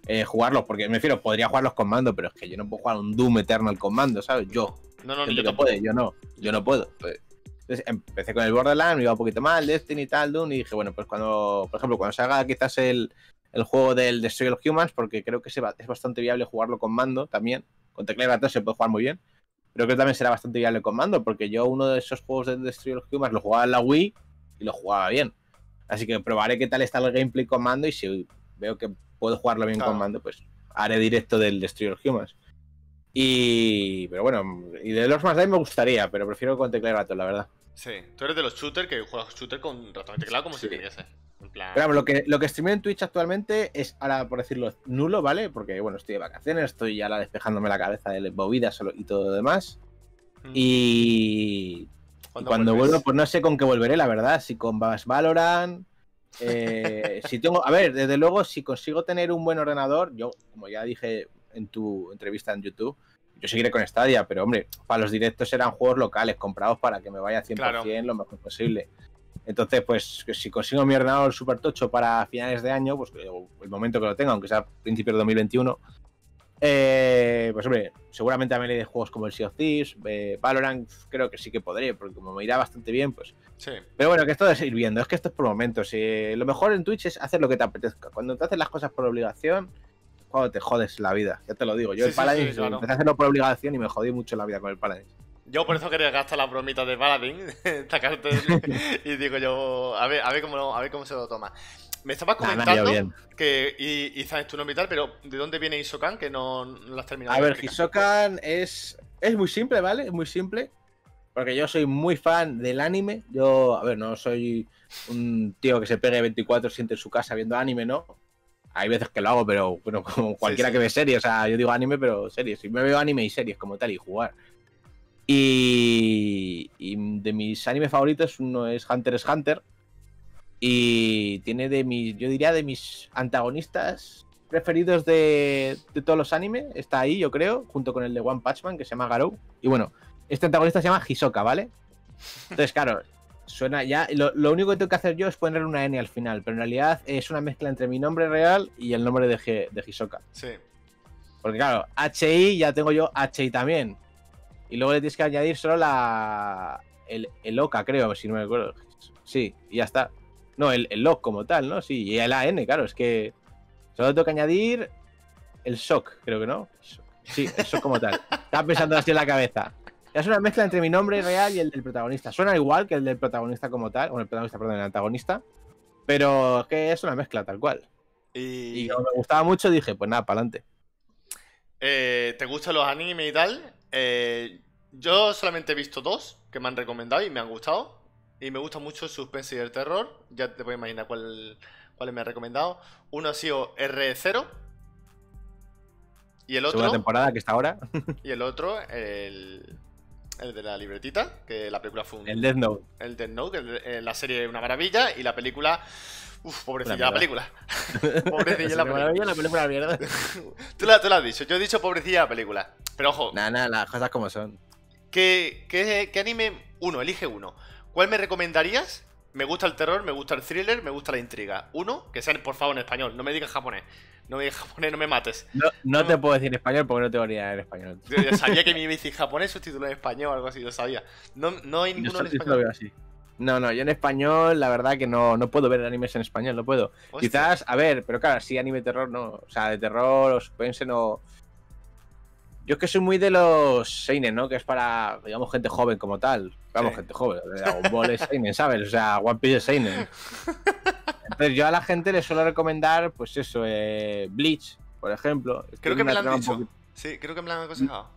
Eh, jugarlos, porque me refiero, podría jugarlos con mando, pero es que yo no puedo jugar un Doom Eternal con mando, ¿sabes? Yo. No, no, yo, no puedo, yo no, yo no puedo. Pues, entonces empecé con el Borderlands, me iba un poquito mal, Destiny y tal, Doom, y dije, bueno, pues cuando, por ejemplo, cuando salga quizás el, el juego del Destroy of Humans, porque creo que es bastante viable jugarlo con mando también, con teclado y se puede jugar muy bien, creo que también será bastante viable con mando, porque yo uno de esos juegos del Destroy of Humans lo jugaba en la Wii y lo jugaba bien. Así que probaré qué tal está el gameplay con mando y si veo que puedo jugarlo bien con mando, pues haré directo del Destroyer Humans. Y. Pero bueno, y de los más me gustaría, pero prefiero con teclado la verdad. Sí, tú eres de los shooters que juegas shooter con ratón y teclado como si querías Pero lo que, lo que streameo en Twitch actualmente es, ahora por decirlo, nulo, ¿vale? Porque bueno, estoy de vacaciones, estoy ya despejándome la cabeza de movidas y todo lo demás. Mm. Y. Cuando vuelvo, pues no sé con qué volveré, la verdad. Si con Valorant, eh, si tengo, a ver, desde luego, si consigo tener un buen ordenador, yo, como ya dije en tu entrevista en YouTube, yo seguiré con Stadia, pero hombre, para los directos serán juegos locales comprados para que me vaya 100% lo mejor posible. Entonces, pues si consigo mi ordenador super tocho para finales de año, pues el momento que lo tenga, aunque sea principios de 2021, eh, pues hombre, seguramente a mí de juegos como el Sea of Thieves, eh, Valorant, creo que sí que podría, porque como me irá bastante bien, pues. Sí. Pero bueno, que esto de ir viendo, es que esto es por momentos. y lo mejor en Twitch es hacer lo que te apetezca. Cuando te haces las cosas por obligación, cuando te jodes la vida, ya te lo digo. Yo el Paladins empecé a hacerlo por obligación y me jodí mucho la vida con el Paladins. Yo por eso quería gastar la bromita de Paladin, y digo yo, a ver, a ver cómo, a ver cómo se lo toma. Me estabas comentando que y, es tu nombre y tal, pero ¿de dónde viene Isokan? Que no, lo has terminado. A ver, Isokan es, es muy simple, ¿vale? Es muy simple. Porque yo soy muy fan del anime. Yo, a ver, no soy un tío que se pegue 24 siente en su casa viendo anime, ¿no? Hay veces que lo hago, pero bueno, como cualquiera que ve series. O sea, yo digo anime, pero series. Si me veo anime y series como tal y jugar. Y, y de mis animes favoritos, uno es Hunter x Hunter y tiene de mis, yo diría, de mis antagonistas preferidos de, todos los animes. Está ahí, yo creo, junto con el de One Punch Man, que se llama Garou. Y bueno, este antagonista se llama Hisoka, ¿vale? Entonces, claro, suena ya. Lo, único que tengo que hacer yo es poner una N al final, pero en realidad es una mezcla entre mi nombre real y el nombre de, de Hisoka. Sí. Porque claro, HI ya tengo yo HI también. Y luego le tienes que añadir solo la. El, el Oka, creo, si no me acuerdo. Sí, y ya está. No, el, el lock como tal, ¿no? Sí, y el AN, claro, es que solo tengo que añadir el shock, creo que no. Sí, el shock como tal. Estaba pensando así en la cabeza. Es una mezcla entre mi nombre real y el del protagonista. Suena igual que el del protagonista como tal, o el protagonista, perdón, el antagonista, pero es que es una mezcla tal cual. Y, Y como me gustaba mucho, dije, pues nada, para adelante. eh, ¿te gustan los animes y tal? Eh, yo solamente he visto dos que me han recomendado y me han gustado. Y me gusta mucho el suspense y el terror. Ya te puedes imaginar cuál, cuáles me han recomendado. Uno ha sido R0. Y el Segunda otro, temporada que está ahora, y el otro, el, el de la libretita, que la película fue un, el Death Note. el Death Note, que el- eh, la serie es una maravilla y la película. Uf, pobrecilla la Una película. pobrecilla la película. la película, mierda. Tú la, tú la has dicho, yo he dicho pobrecilla la película. Pero ojo, Nada, nada, las cosas como son. ¿qué, qué, qué anime? Uno, elige uno. ¿Cuál me recomendarías? Me gusta el terror, me gusta el thriller, me gusta la intriga. Uno, que sea por favor en español, no me digas japonés. No me digas japonés, no me mates. No, no te puedo decir en español porque no tengo ni idea en español. Yo sabía que me iba a decir japonés subtítulo en español o algo así, lo sabía. No, no hay Yo ninguno en yo español. veo así. No, no, yo en español, la verdad que no, no puedo ver animes en español, no puedo. Hostia. Quizás, a ver, pero claro, sí anime terror no. O sea, de terror o suspense no. Yo es que soy muy de los Seinen, ¿no? Que es para, digamos, gente joven como tal. Vamos, Sí. gente joven. Dragon Ball es Seinen, ¿sabes? O sea, One Piece es Seinen. Entonces yo a la gente le suelo recomendar, pues eso, eh, Bleach, por ejemplo. Creo que me lo han dicho. poquito- Sí, creo que me lo han aconsejado.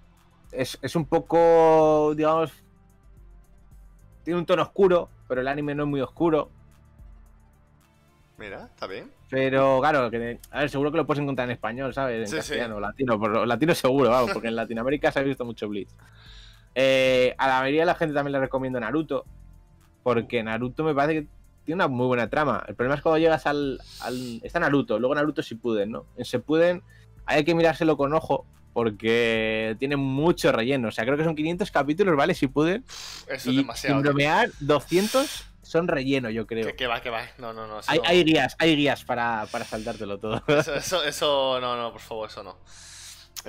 es, es un poco, digamos, tiene un tono oscuro, pero el anime no es muy oscuro. Mira, está bien. Pero claro, que, a ver, seguro que lo puedes encontrar en español, ¿sabes? En Sí, sí. castellano, latino, por, latino seguro, vamos, porque en Latinoamérica se ha visto mucho Bleach. Eh, a la mayoría de la gente también le recomiendo Naruto, porque Naruto me parece que tiene una muy buena trama. El problema es cuando llegas al, al- Está Naruto, luego Naruto Shippuden, ¿no? En Shippuden hay que mirárselo con ojo, porque tiene mucho relleno. O sea, creo que son 500 capítulos, ¿vale? Shippuden. Eso es Y demasiado. sin bromear, 200 son relleno, yo creo. Que, que va, que va. No, no, no. eso Hay, guías, hay guías para, para saltártelo todo. Eso, eso, eso, no, no, por favor, eso no.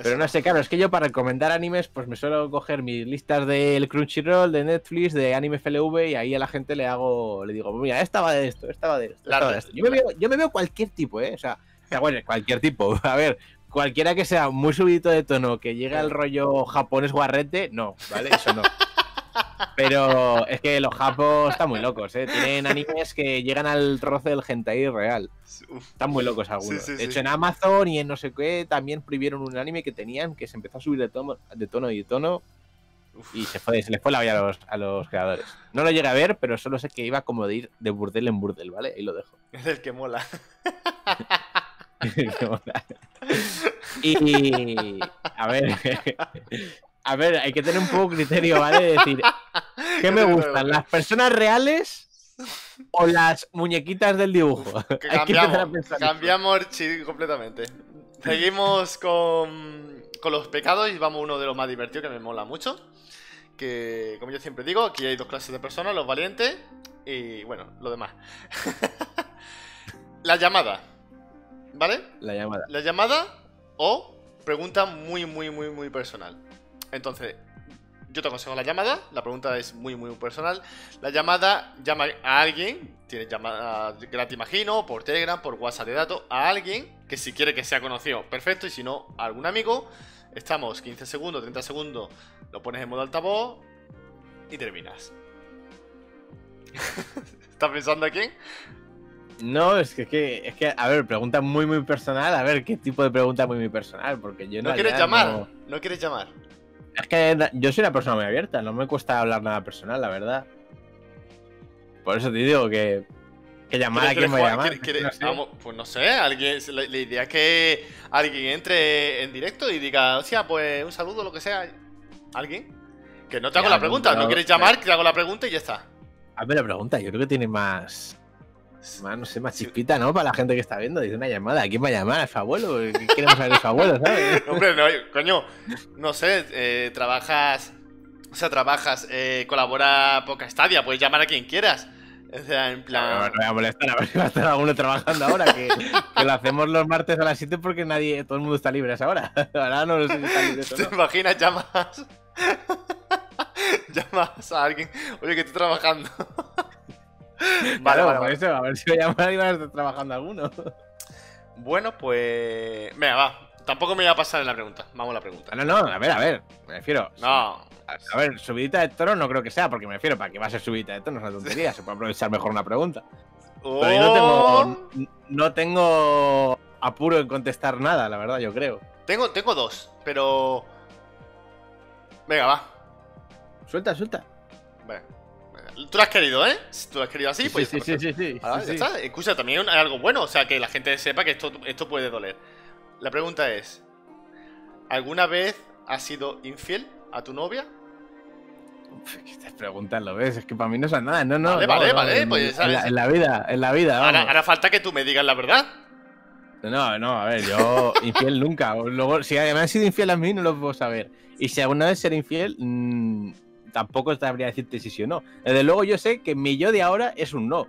Pero no sé, claro, es que yo para recomendar animes, pues me suelo coger mis listas del Crunchyroll, de Netflix, de Anime FLV, y ahí a la gente le hago, le digo, mira, esta va de esto, esta va de esto. Esta va de esto. Yo, me veo, yo me veo cualquier tipo, ¿eh? O sea, o sea, bueno, cualquier tipo. A ver, cualquiera que sea muy subidito de tono, que llegue al rollo japonés guarrete, no, ¿vale? Eso no. Pero es que los japos están muy locos, ¿eh? Tienen animes que llegan al roce del hentai real. Están muy locos algunos. Sí, sí, de hecho, sí. en Amazon y en no sé qué también prohibieron un anime que tenían que se empezó a subir de tono, de tono y de tono uf. y se fue, se les fue la olla a los, a los creadores. No lo llegué a ver, pero solo sé que iba como de ir de burdel en burdel, ¿vale? Ahí lo dejo. Es el que mola. y a ver, a ver, hay que tener un poco criterio, ¿vale? Decir, ¿qué me gustan? ¿Las personas reales o las muñequitas del dibujo? Que Hay que cambiamos, cambiamos el completamente. Seguimos con, con los pecados y vamos a uno de los más divertidos que me mola mucho. Que, como yo siempre digo, aquí hay dos clases de personas, los valientes y, bueno, lo demás. La llamada, ¿vale? La llamada. La llamada o pregunta muy, muy, muy, muy personal. Entonces, yo te aconsejo la llamada. La pregunta es muy, muy personal. La llamada llama a alguien. Tiene llamada gratis, imagino, por Telegram, por WhatsApp de datos. A alguien que si quiere que sea conocido, perfecto. Y si no, a algún amigo. Estamos 15 segundos, 30 segundos. Lo pones en modo altavoz y terminas. ¿Estás pensando a quién? No, es que, es que, es que, a ver, pregunta muy, muy personal. A ver, ¿qué tipo de pregunta muy, muy personal? Porque yo ¿No en quieres llamar? no- ¿No quieres llamar? Es que yo soy una persona muy abierta, no me cuesta hablar nada personal, la verdad. Por eso te digo que, que llamar a ¿Quieres- quien me voy a quieres llamar. jugar? ¿Quieres- no quieres- sé. vamos, pues no sé, alguien, la, la idea es que alguien entre en directo y diga, o sea, pues un saludo, lo que sea. ¿Alguien? Que no te hago Ya, la pregunta, no, pero- quieres llamar, te hago la pregunta y ya está. Hazme la pregunta, yo creo que tiene más, más, no sé, más chispita, ¿no? Para la gente que está viendo, dice una llamada. ¿A quién va a llamar? ¿A su abuelo? ¿Qué queremos saber de su abuelo, sabes? Hombre, no, coño, no sé, eh, trabajas, o sea, trabajas, eh, colabora Poca Stadia, puedes llamar a quien quieras. O sea, en No, plan... no voy a molestar, a ver si va a estar alguno trabajando ahora, que, que lo hacemos los martes a las 7 porque nadie, todo el mundo está libre a esa hora. Ahora no sé si está libre o ¿Te no. imaginas? Llamas... llamas a alguien, oye, que estoy trabajando. Vale, Claro, vale, por vale. eso, a ver si voy a llamar y van a estar trabajando alguno. Bueno, pues. Venga, va. Tampoco me voy a pasar en la pregunta. Vamos a la pregunta. No, no, a ver, a ver, me refiero. No. A, ver, subidita de tono no creo que sea, porque me refiero, ¿para qué va a ser subidita de tono? Es una tontería, se puede aprovechar mejor una pregunta. Pero yo no Oh. tengo, no tengo apuro en contestar nada, la verdad, yo creo. Tengo, tengo dos, pero. Venga, va. Suelta, suelta. Venga. Tú lo has querido, ¿eh? Si tú lo has querido así, pues. sí, sí, sí, sí, Ah, sí, ya sí. está. Escucha, también hay algo bueno, o sea, que la gente sepa que esto, esto puede doler. La pregunta es: ¿Alguna vez has sido infiel a tu novia? Uf, ¿Qué estás preguntando? ¿Ves? Es que para mí no son nada. No, no. Vale, no, vale, no, vale, En, pues, en la, en la vida, en la vida. Ahora, ahora falta que tú me digas la verdad. No, no, a ver, yo infiel nunca. Luego, si me han sido infiel a mí, no lo puedo saber. Y si alguna vez ser infiel, mm, tampoco sabría decirte si sí o no. Desde luego, yo sé que mi yo de ahora es un no.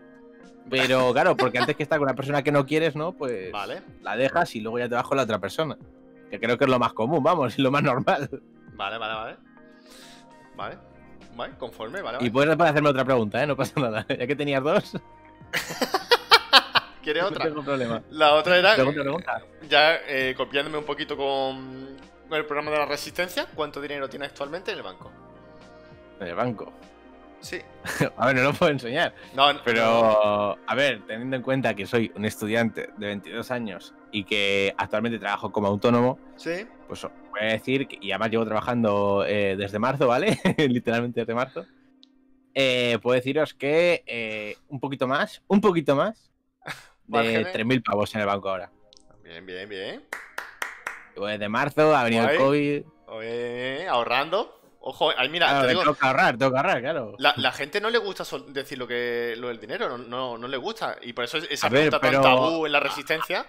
Pero claro, porque antes que estar con una persona que no quieres, ¿no? Pues Vale, la dejas y luego ya te vas con la otra persona. Que creo que es lo más común, vamos, y lo más normal. vale, vale, vale. Vale, vale, conforme, vale. Y vale. puedes puedes hacerme otra pregunta, ¿eh? No pasa nada. Ya que tenías dos, ¿Quieres no otra? tengo problema. La otra era. Pregunta, pregunta. Ya eh, copiándome un poquito con el programa de la resistencia. ¿Cuánto dinero tienes actualmente en el banco? En el banco. Sí. A ver, no lo puedo enseñar. No, no, Pero, a ver, teniendo en cuenta que soy un estudiante de 22 años y que actualmente trabajo como autónomo, Sí. pues voy a decir, que, y además llevo trabajando eh, desde marzo, ¿vale? Literalmente desde marzo. Eh, puedo deciros que eh, un poquito más, un poquito más de Márgenes. 3.000 pavos en el banco ahora. Bien, bien, bien. Desde marzo, ha venido el COVID. Ahorrando. Ojo, ay, mira, Claro, te me digo, tengo que ahorrar, tengo que ahorrar, claro. la, la gente no le gusta decir lo que lo del dinero, no, no, no le gusta. Y por eso es- esa pregunta pero- tan tabú en la resistencia.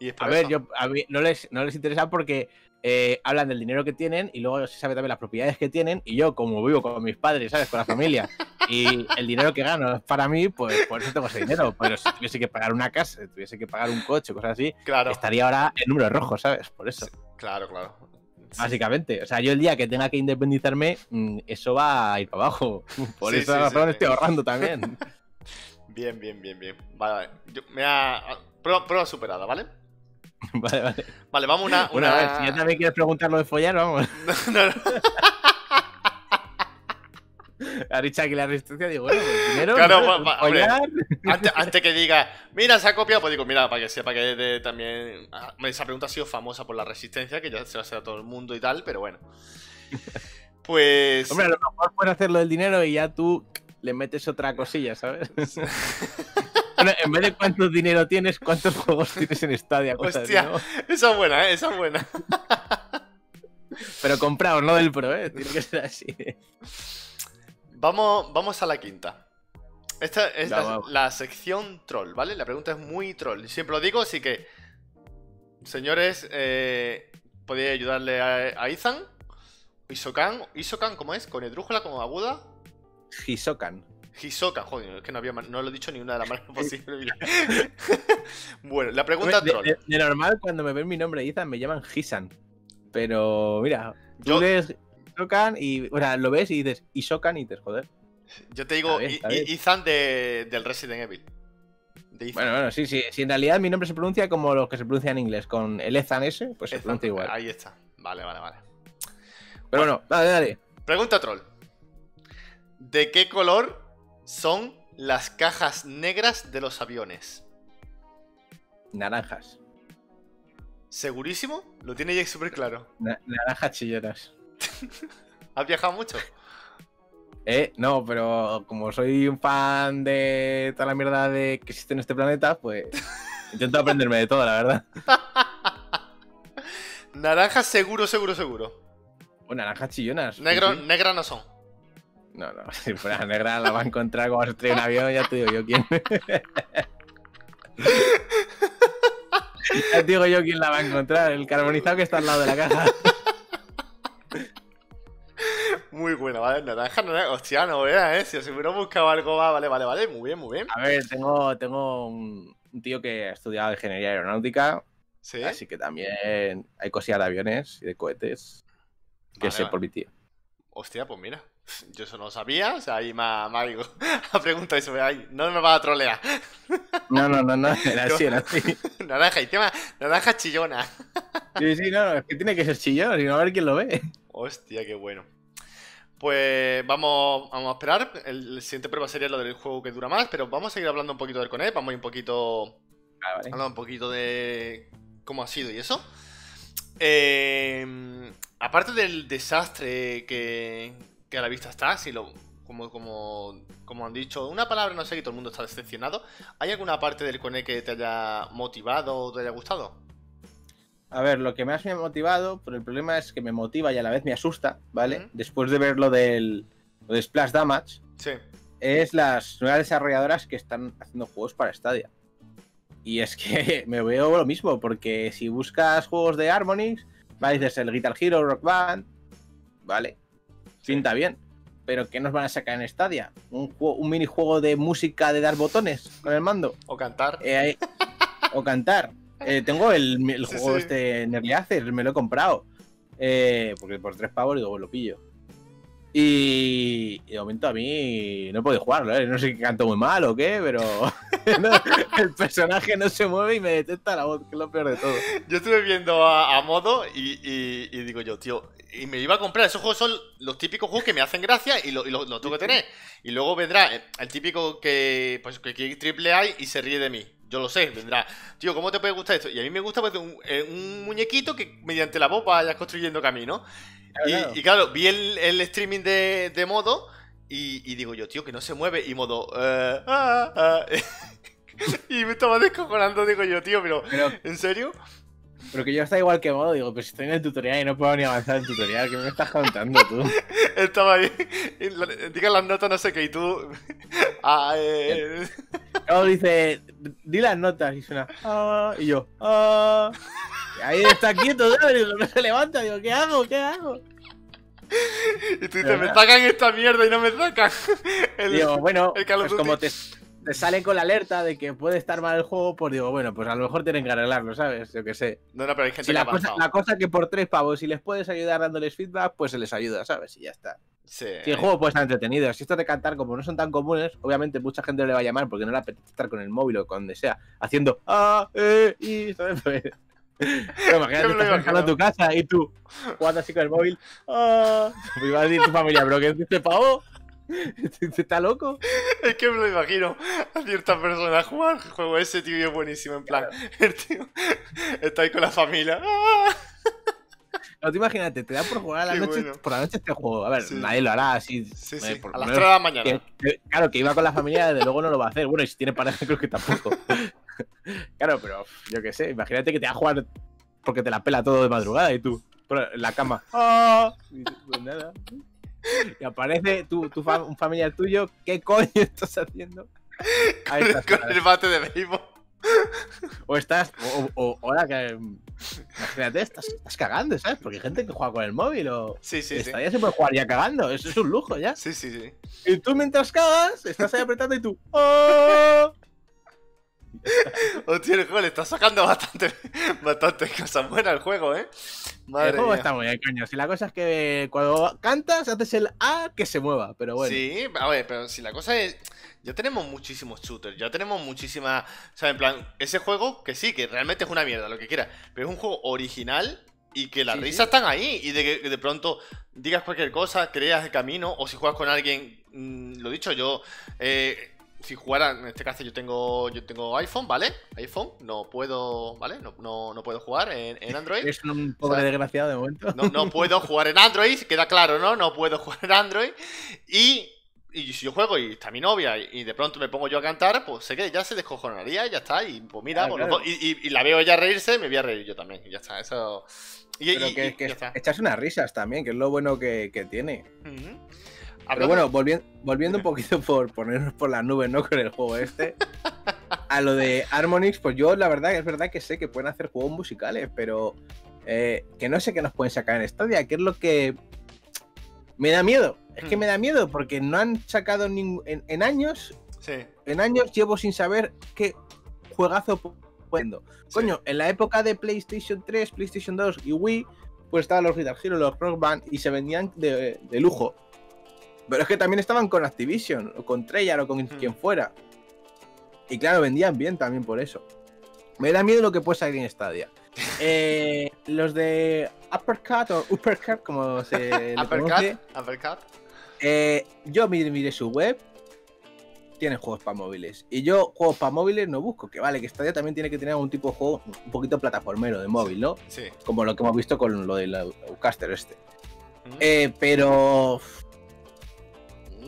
Y A ver, yo, a mí no, les, no les interesa porque eh, hablan del dinero que tienen y luego se sabe también las propiedades que tienen. Y yo, como vivo con mis padres, ¿sabes? Con la familia, y el dinero que gano es para mí, pues por eso tengo ese dinero. Pero si tuviese que pagar una casa, si tuviese que pagar un coche, cosas así, Claro, estaría ahora en números rojos, ¿sabes? Por eso, claro, claro. Básicamente. O sea, yo el día que tenga que independizarme, mm, eso va a ir para abajo. Por Sí, esa sí, razón sí. estoy ahorrando también. Bien, bien, bien, bien. Vale, vale. Yo- me ha... Prueba, prueba superada, ¿vale? vale, vale. Vale, vamos a una... Bueno, una... a ver, si ya también quieres preguntar lo de follar, vamos. No, no, Ha dicho aquí la resistencia, digo, bueno, pues dinero, Claro, ¿no? hombre. Antes, antes que diga, mira, se ha copiado, pues digo, mira, para que sepa que de- también. ah, Esa pregunta ha sido famosa por la resistencia, que ya se va a hacer a todo el mundo y tal, pero bueno. Pues. Hombre, a lo mejor puedes hacer lo del dinero y ya tú le metes otra cosilla, ¿sabes? Bueno, en vez de cuánto dinero tienes, cuántos juegos tienes en Stadia. cosas así, Hostia. ¿no? esa es buena, ¿eh? Esa es buena. Pero comprados, no del pro, ¿eh? Tiene que ser así. Vamos, vamos a la quinta. Esta es la, sección troll, ¿vale? La pregunta es muy troll. Siempre lo digo, así que. Señores, eh, podéis ayudarle a, a Ethan. Isokan. Isokan, ¿cómo es? ¿Con esdrújula como aguda? Hisokan. Hisoka, joder, es que no, había, no lo he dicho ni una de las maneras posibles. bueno, la pregunta de, troll. de- de normal, cuando me ven mi nombre Ethan, me llaman Hisan. Pero mira, tú Yo- lees Y. O sea, lo ves y dices Hisokan y dices, joder. Yo te digo Está bien, está I- I- bien. Ethan de, del Resident Evil. De. Bueno, bueno, sí, sí. Si en realidad mi nombre se pronuncia como lo que se pronuncia en inglés, con el Ethan S, pues se pronuncia igual. Ahí está. Vale, vale, vale. Pero bueno, dale, dale. Pregunta troll. ¿De qué color son las cajas negras de los aviones? Naranjas. ¿Segurísimo? Lo tiene ya súper claro. Na- naranjas chillonas. ¿Has viajado mucho? Eh, no, pero como soy un fan de toda la mierda de que existe en este planeta, pues intento aprenderme de todo, la verdad. Naranjas seguro, seguro, seguro. O naranjas chillonas. Negro, sí. Negra no son. No, no, si fuera negra la va a encontrar cuando se un avión, ya te digo yo quién. ya te digo yo quién la va a encontrar, el carbonizado que está al lado de la caja. Muy buena, ¿vale? Naranja, naranja. Hostia, no veas, ¿eh? Si os hubiera buscado algo vale, vale, vale. Muy bien, muy bien. A ver, tengo, tengo un, un tío que ha estudiado ingeniería aeronáutica, Sí. así que también hay cosillas de aviones y de cohetes que Vale, sé vale. por mi tío. Hostia, pues mira. Yo eso no lo sabía, o sea, ahí me ha, digo, ha preguntado eso, ay, no me va a trolear. No, no, no, no, era así, era así. naranja, y tema, naranja chillona. Sí, sí, no, es que tiene que ser chillón, sino a ver quién lo ve. Hostia, qué bueno. Pues vamos, vamos a esperar. El, el siguiente prueba sería lo del juego que dura más, pero vamos a seguir hablando un poquito del Conect, vamos a ir un poquito Ah, vale. hablando un poquito de cómo ha sido y eso. Eh, aparte del desastre que, que a la vista está, si lo, como, como, como han dicho, una palabra no sé que todo el mundo está decepcionado. ¿Hay alguna parte del Connect que te haya motivado o te haya gustado? A ver, lo que más me ha motivado, pero el problema es que me motiva y a la vez me asusta, ¿vale? Después de ver lo del lo de Splash Damage, Sí. es las nuevas desarrolladoras que están haciendo juegos para Stadia. Y es que me veo lo mismo, porque si buscas juegos de Harmonix, ¿vale? dices el Guitar Hero, Rock Band, ¿vale? Pinta bien. Pero ¿qué nos van a sacar en Stadia? ¿Un, juego- un minijuego de música de dar botones con el mando? O cantar. Eh, o cantar. Eh, tengo el, el Sí, juego sí. este en Early Access, me lo he comprado. Eh, porque por tres pavos digo, lo pillo. Y, y de momento a mí no puedo jugarlo, ¿eh? No sé si canto muy mal o qué, pero no, el personaje no se mueve y me detecta la voz, que es lo peor de todo. Yo estuve viendo a, a modo y, y- y digo yo, tío, y me iba a comprar. Esos juegos son los típicos juegos que me hacen gracia y lo, y lo- lo tengo que tener. Y luego vendrá el, el típico que, pues, que quiere triple A y se ríe de mí. Yo lo sé, vendrá. Tío, ¿cómo te puede gustar esto? Y a mí me gusta pues, un, eh, un muñequito que mediante la voz vayas construyendo camino. Y, Claro. y claro, vi el, el streaming de, de modo y, y digo yo, tío, que no se mueve. Y modo, ah, ah. y me estaba descojonando, digo yo, tío, pero, Pero, ¿en serio? Pero que yo está igual que modo, digo, pues estoy en el tutorial y no puedo ni avanzar en el tutorial, ¿qué me estás contando tú? Estaba ahí, diga las notas, no sé qué, y tú. Ah, eh, Luego dice, di las notas y suena, ah, y yo, ah. Y ahí está quieto, ¿sabes? Digo, no se levanta, digo, ¿qué hago? ¿Qué hago? y tú dices, me sacan esta mierda y no me sacan. El- Digo, bueno, el pues como te, te sale con la alerta de que puede estar mal el juego, pues digo, bueno, pues a lo mejor tienen que arreglarlo, ¿sabes? Yo qué sé. No, no, pero hay gente Si que la, cosa, avanzado. la cosa que por tres pavos, si les puedes ayudar dándoles feedback, pues se les ayuda, ¿sabes? Y ya está. Sí. Si el juego puede estar entretenido, si esto de cantar, como no son tan comunes, obviamente mucha gente le va a llamar porque no le apetece estar con el móvil o con donde sea, haciendo ah, eh, y, ¿sabes? Pues- Pero imagínate, estás trabajando en tu casa y tú jugando así con el móvil, ah, y va a decir tu familia, pero que este pavo está loco. Es que me lo imagino a ciertas personas jugar el juego ese, tío, y es buenísimo. En plan, el tío está ahí con la familia. ¡Ah! No, tú imagínate, te da por jugar a la noche, bueno. por la noche este juego. A ver, Sí. nadie lo hará así. Sí, eh, sí, por a las 3 menos de la mañana. que- que- claro, que iba con la familia, desde luego no lo va a hacer. Bueno, y si tiene pareja, creo que tampoco. claro, pero yo qué sé, imagínate que te va a jugar porque te la pela todo de madrugada y tú en la cama. ¡Ah! Y pues nada. Y aparece tu, tu un familiar tuyo, ¿qué coño estás haciendo? Ahí estás, Con el bate de béisbol. o estás, o, o, que. Imagínate, estás, estás cagando, ¿sabes? Porque hay gente que juega con el móvil o. Sí, sí, sí. Estaría se puede jugar ya cagando, eso es un lujo ya. Sí, sí, sí. Y tú mientras cagas, estás ahí apretando y tú. ¡Oh! Hostia, el juego le está sacando bastante, bastante cosas buenas al juego, ¿eh? Madre el juego mía. está muy bien, coño. Si la cosa es que cuando cantas, haces el A que se mueva, pero bueno. Sí, a ver, pero si la cosa es. Ya tenemos muchísimos shooters, ya tenemos muchísimas. O sea, en plan, ese juego que sí, que realmente es una mierda, lo que quiera. Pero es un juego original y que las Sí, risas están ahí. Y de que de pronto digas cualquier cosa, creas el camino. O si juegas con alguien. mm, lo dicho, yo. eh, si jugara, en este caso yo tengo yo tengo iPhone, ¿vale? iPhone, no puedo, ¿vale? No, no, no puedo jugar en, en Android. Es un pobre O sea, desgraciado de momento. No, no puedo jugar en Android, queda claro, ¿no? No puedo jugar en Android. Y, y si yo juego y está mi novia y, y de pronto me pongo yo a cantar, pues sé que ya se descojonaría y ya está. Y pues mira, pues, claro. dos- y, y- la veo ella reírse, me voy a reír yo también. Y ya está, eso. Y, Pero que, que ya está. echas unas risas también, que es lo bueno que, que tiene. Ujú. Pero bueno, volviendo, volviendo un poquito por ponernos por las nubes, ¿no? Con el juego este. A lo de Harmonix, pues yo la verdad es verdad que sé que pueden hacer juegos musicales, pero eh, que no sé qué nos pueden sacar en Stadia, que es lo que me da miedo. Es que Hmm. me da miedo porque no han sacado en, en años, Sí, en años llevo sin saber qué juegazo pu- puedo. sí. Coño, en la época de PlayStation 3, PlayStation 2 y Wii, pues estaban los Guitar Hero, los Rock Band y se vendían de, de lujo. Pero es que también estaban con Activision, o con Treyarch, o con quien fuera. Y claro, vendían bien también por eso. Me da miedo lo que puede salir en Stadia. Eh, los de Uppercut o Uppercut, como se Uppercut, uppercut. eh, yo miré, su web. Tienen juegos para móviles. Y yo juegos para móviles no busco. Que vale, que Stadia también tiene que tener algún tipo de juego un poquito plataformero de móvil, ¿no? Sí. Como lo que hemos visto con lo del Caster este. Mm. Eh, pero.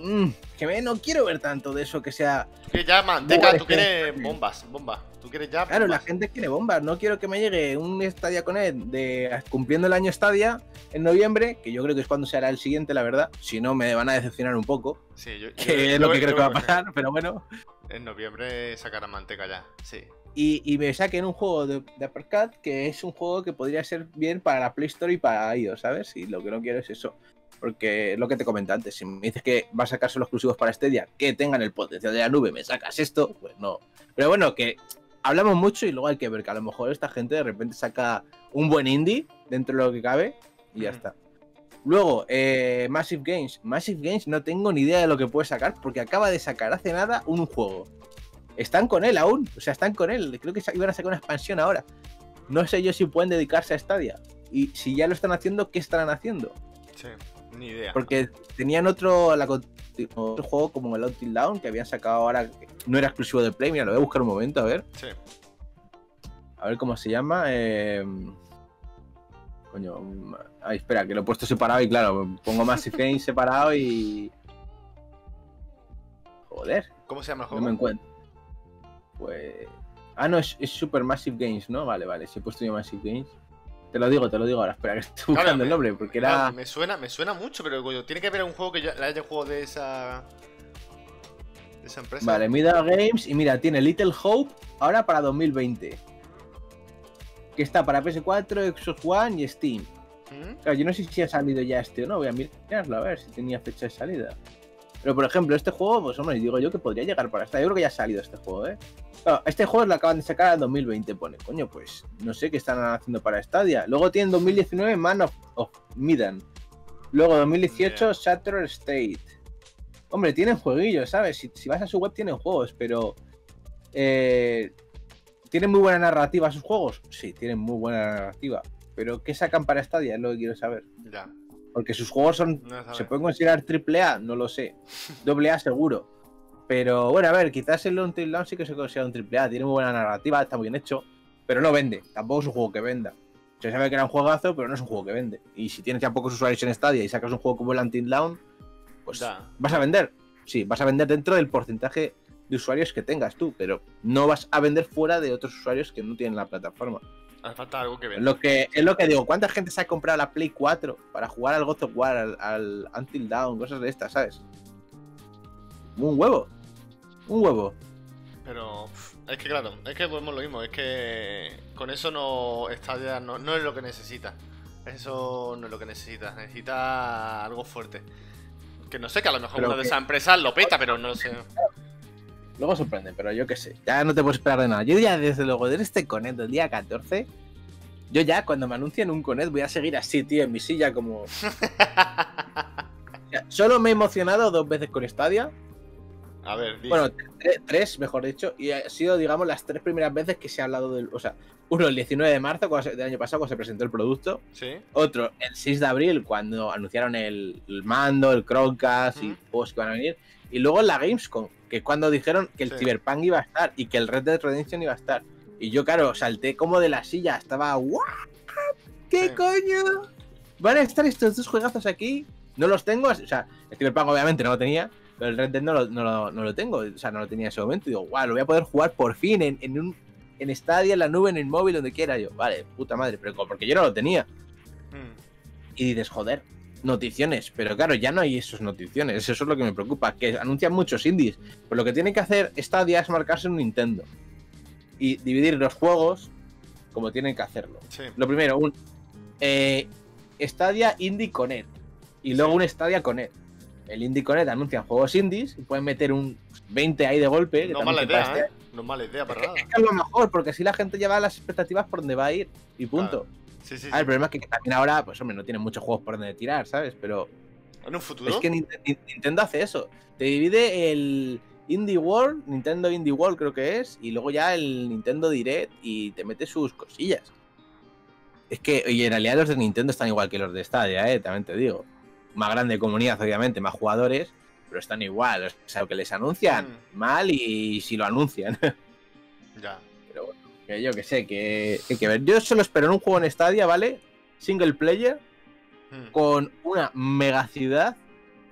Mm, que me, no quiero ver tanto de eso que sea. Tú quieres ya manteca, tú quieres bombas, bombas. Tú quieres ya. Claro, la gente quiere bombas. No quiero que me llegue un Stadia con él de cumpliendo el año Stadia en noviembre, que yo creo que es cuando se hará el siguiente, la verdad. Si no, me van a decepcionar un poco. Sí, yo, yo- Que es lo que creo que va a pasar, pero bueno. En noviembre sacará manteca ya, sí. Y, y me saquen un juego de, de Uppercut que es un juego que podría ser bien para la Play Store y para iOS, ¿sabes? Y lo que no quiero es eso. Porque es lo que te comenté antes, si me dices que va a sacar solo exclusivos para Stadia, que tengan el potencial de la nube, me sacas esto, pues no. Pero bueno, que hablamos mucho y luego hay que ver que a lo mejor esta gente de repente saca un buen indie dentro de lo que cabe y ya está. Luego, eh, Massive Games. Massive Games no tengo ni idea de lo que puede sacar porque acaba de sacar hace nada un juego. Están con él aún, o sea, están con él. Creo que iban a sacar una expansión ahora. No sé yo si pueden dedicarse a Stadia. Y si ya lo están haciendo, ¿qué estarán haciendo? Sí, ni idea. Porque tenían otro, la con- otro juego como el Until Down que habían sacado ahora, no era exclusivo de Play. Mira, lo voy a buscar un momento, a ver. Sí. A ver cómo se llama. eh, Coño. Ay, espera, que lo he puesto separado y claro, pongo Massive Games separado y. Joder, ¿Cómo se llama el no juego? me encuentro. Pues. Ah, no, es, es Super Massive Games, ¿no? Vale, vale, si he puesto yo Massive Games. Te lo digo, te lo digo ahora, espera, que estoy buscando el nombre, porque Claro, me suena, me suena mucho, pero coño, tiene que haber un juego que ya haya jugado de esa. de esa empresa. Vale, Mida Games y mira, tiene Little Hope ahora para 2020. Que está para PS4, Xbox One y Steam. ¿Mm? Claro, yo no sé si ha salido ya este o no, voy a mirarlo a ver si tenía fecha de salida. Pero por ejemplo, este juego, pues hombre, digo yo que podría llegar para esta. Yo creo que ya ha salido este juego, ¿eh? Claro, este juego lo acaban de sacar en 2020, pone. Coño, pues no sé qué están haciendo para Stadia. Luego tienen 2019 Man of, of Medan. Luego 2018 Ya. Shattered State. Hombre, tienen jueguillos, ¿sabes? Si, si vas a su web tienen juegos, pero... Eh, ¿Tienen muy buena narrativa sus juegos? Sí, tienen muy buena narrativa. Pero ¿qué sacan para Stadia? Es lo que quiero saber. Ya. Porque sus juegos son. No. ¿Se pueden considerar triple A? No lo sé. Doble A seguro. Pero bueno, a ver, quizás el Until Dawn sí que se considera un triple A. Tiene muy buena narrativa, está muy bien hecho. Pero no vende. Tampoco es un juego que venda. Se sabe que era un juegazo, pero no es un juego que vende. Y si tienes ya pocos usuarios en Stadia y sacas un juego como el Until Dawn, pues vas a vender. Sí, vas a vender dentro del porcentaje de usuarios que tengas tú, pero no vas a vender fuera de otros usuarios que no tienen la plataforma. Hace falta algo que ver. lo que, es lo que digo, ¿cuánta gente se ha comprado la Play 4 para jugar al God of War, al, al Until Dawn, cosas de estas, ¿sabes? Un huevo. Un huevo. Pero es que claro, es que volvemos lo mismo, es que con eso no Stadia no, no es lo que necesita. Eso no es lo que necesita, necesita algo fuerte. Que no sé, que a lo mejor Pero una de esas empresas lo peta, pero no sé. Luego sorprende, pero yo qué sé. Ya no te puedes esperar de nada. Yo ya desde luego, desde este Conet del día 14, yo ya cuando me anuncien un Conet voy a seguir así, tío, en mi silla como... Solo me he emocionado dos veces con Stadia. A ver, di. Bueno, tre- tres, mejor dicho. Y ha sido, digamos, las tres primeras veces que se ha hablado del... O sea, uno el 19 de marzo cuando se- del año pasado cuando se presentó el producto. ¿Sí? Otro, el 6 de abril, cuando anunciaron el, el mando, el Chromecast y Ujú. juegos que van a venir. Y luego en la Gamescom, que es cuando dijeron que el Sí. Cyberpunk iba a estar y que el Red Dead Redemption iba a estar. Y yo, claro, salté como de la silla, estaba, ¿what? ¿Qué Sí. coño? ¿Van a estar estos dos juegazos aquí? No los tengo, o sea, el Cyberpunk obviamente no lo tenía, pero el Red Dead no lo, no lo- no lo tengo, o sea, no lo tenía en ese momento. Y digo, guau, lo voy a poder jugar por fin en, en un en Stadia, en la nube, en el móvil, donde quiera. Yo, vale, puta madre, pero porque yo no lo tenía. Mm, Y dices, joder, noticiones. Pero claro, ya no hay esos noticiones. Eso es lo que me preocupa. Que anuncian muchos indies. Pues lo que tiene que hacer Stadia es marcarse un Nintendo. Y dividir los juegos como tienen que hacerlo. sí. Lo primero, un eh, Stadia Indie Connect. Y luego un Stadia Connect. El Indie Connect anuncian juegos indies y pueden meter un 20 ahí de golpe. No mala idea, este- ¿eh? No mala idea para es nada. que es lo mejor, porque así la gente lleva las expectativas por donde va a ir. Y punto. Sí, sí, Ah, el problema es que también ahora, pues hombre, no tienen muchos juegos por donde tirar, ¿sabes? Pero En un futuro. es que Nin- Nin- Nintendo hace eso. Te divide el Indie World, Nintendo Indie World creo que es, y luego ya el Nintendo Direct y te mete sus cosillas. Es que, y en realidad los de Nintendo están igual que los de Stadia, ¿eh? También te digo. Más grande comunidad, obviamente, más jugadores, pero están igual. O sea, lo que les anuncian, Mm. mal y si lo anuncian. Ya. Que yo que sé, que hay que ver. Yo solo espero en un juego en Stadia, ¿vale? Single player, Mm. con una mega ciudad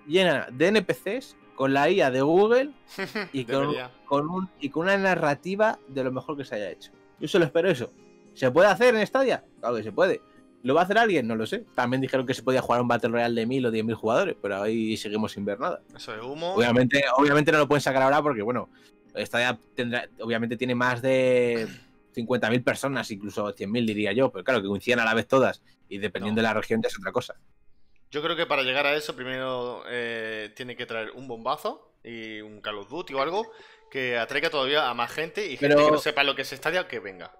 llena de NPCs, con la IA de Google y con, un, y con una narrativa de lo mejor que se haya hecho. Yo solo espero eso. ¿Se puede hacer en Stadia? Claro que se puede. ¿Lo va a hacer alguien? No lo sé. También dijeron que se podía jugar un Battle Royale de 1000 o 10.000 jugadores, pero ahí seguimos sin ver nada. Eso es humo. Obviamente, obviamente no lo pueden sacar ahora porque, bueno, Stadia tendrá, obviamente tiene más de 50.000 personas, incluso 100.000 diría yo, pero claro, que coincidan a la vez todas y dependiendo No. de la región ya es otra cosa. Yo creo que para llegar a eso, primero eh, tiene que traer un bombazo y un Call of Duty o algo que atraiga todavía a más gente y gente Pero- que no sepa lo que es Stadia que venga.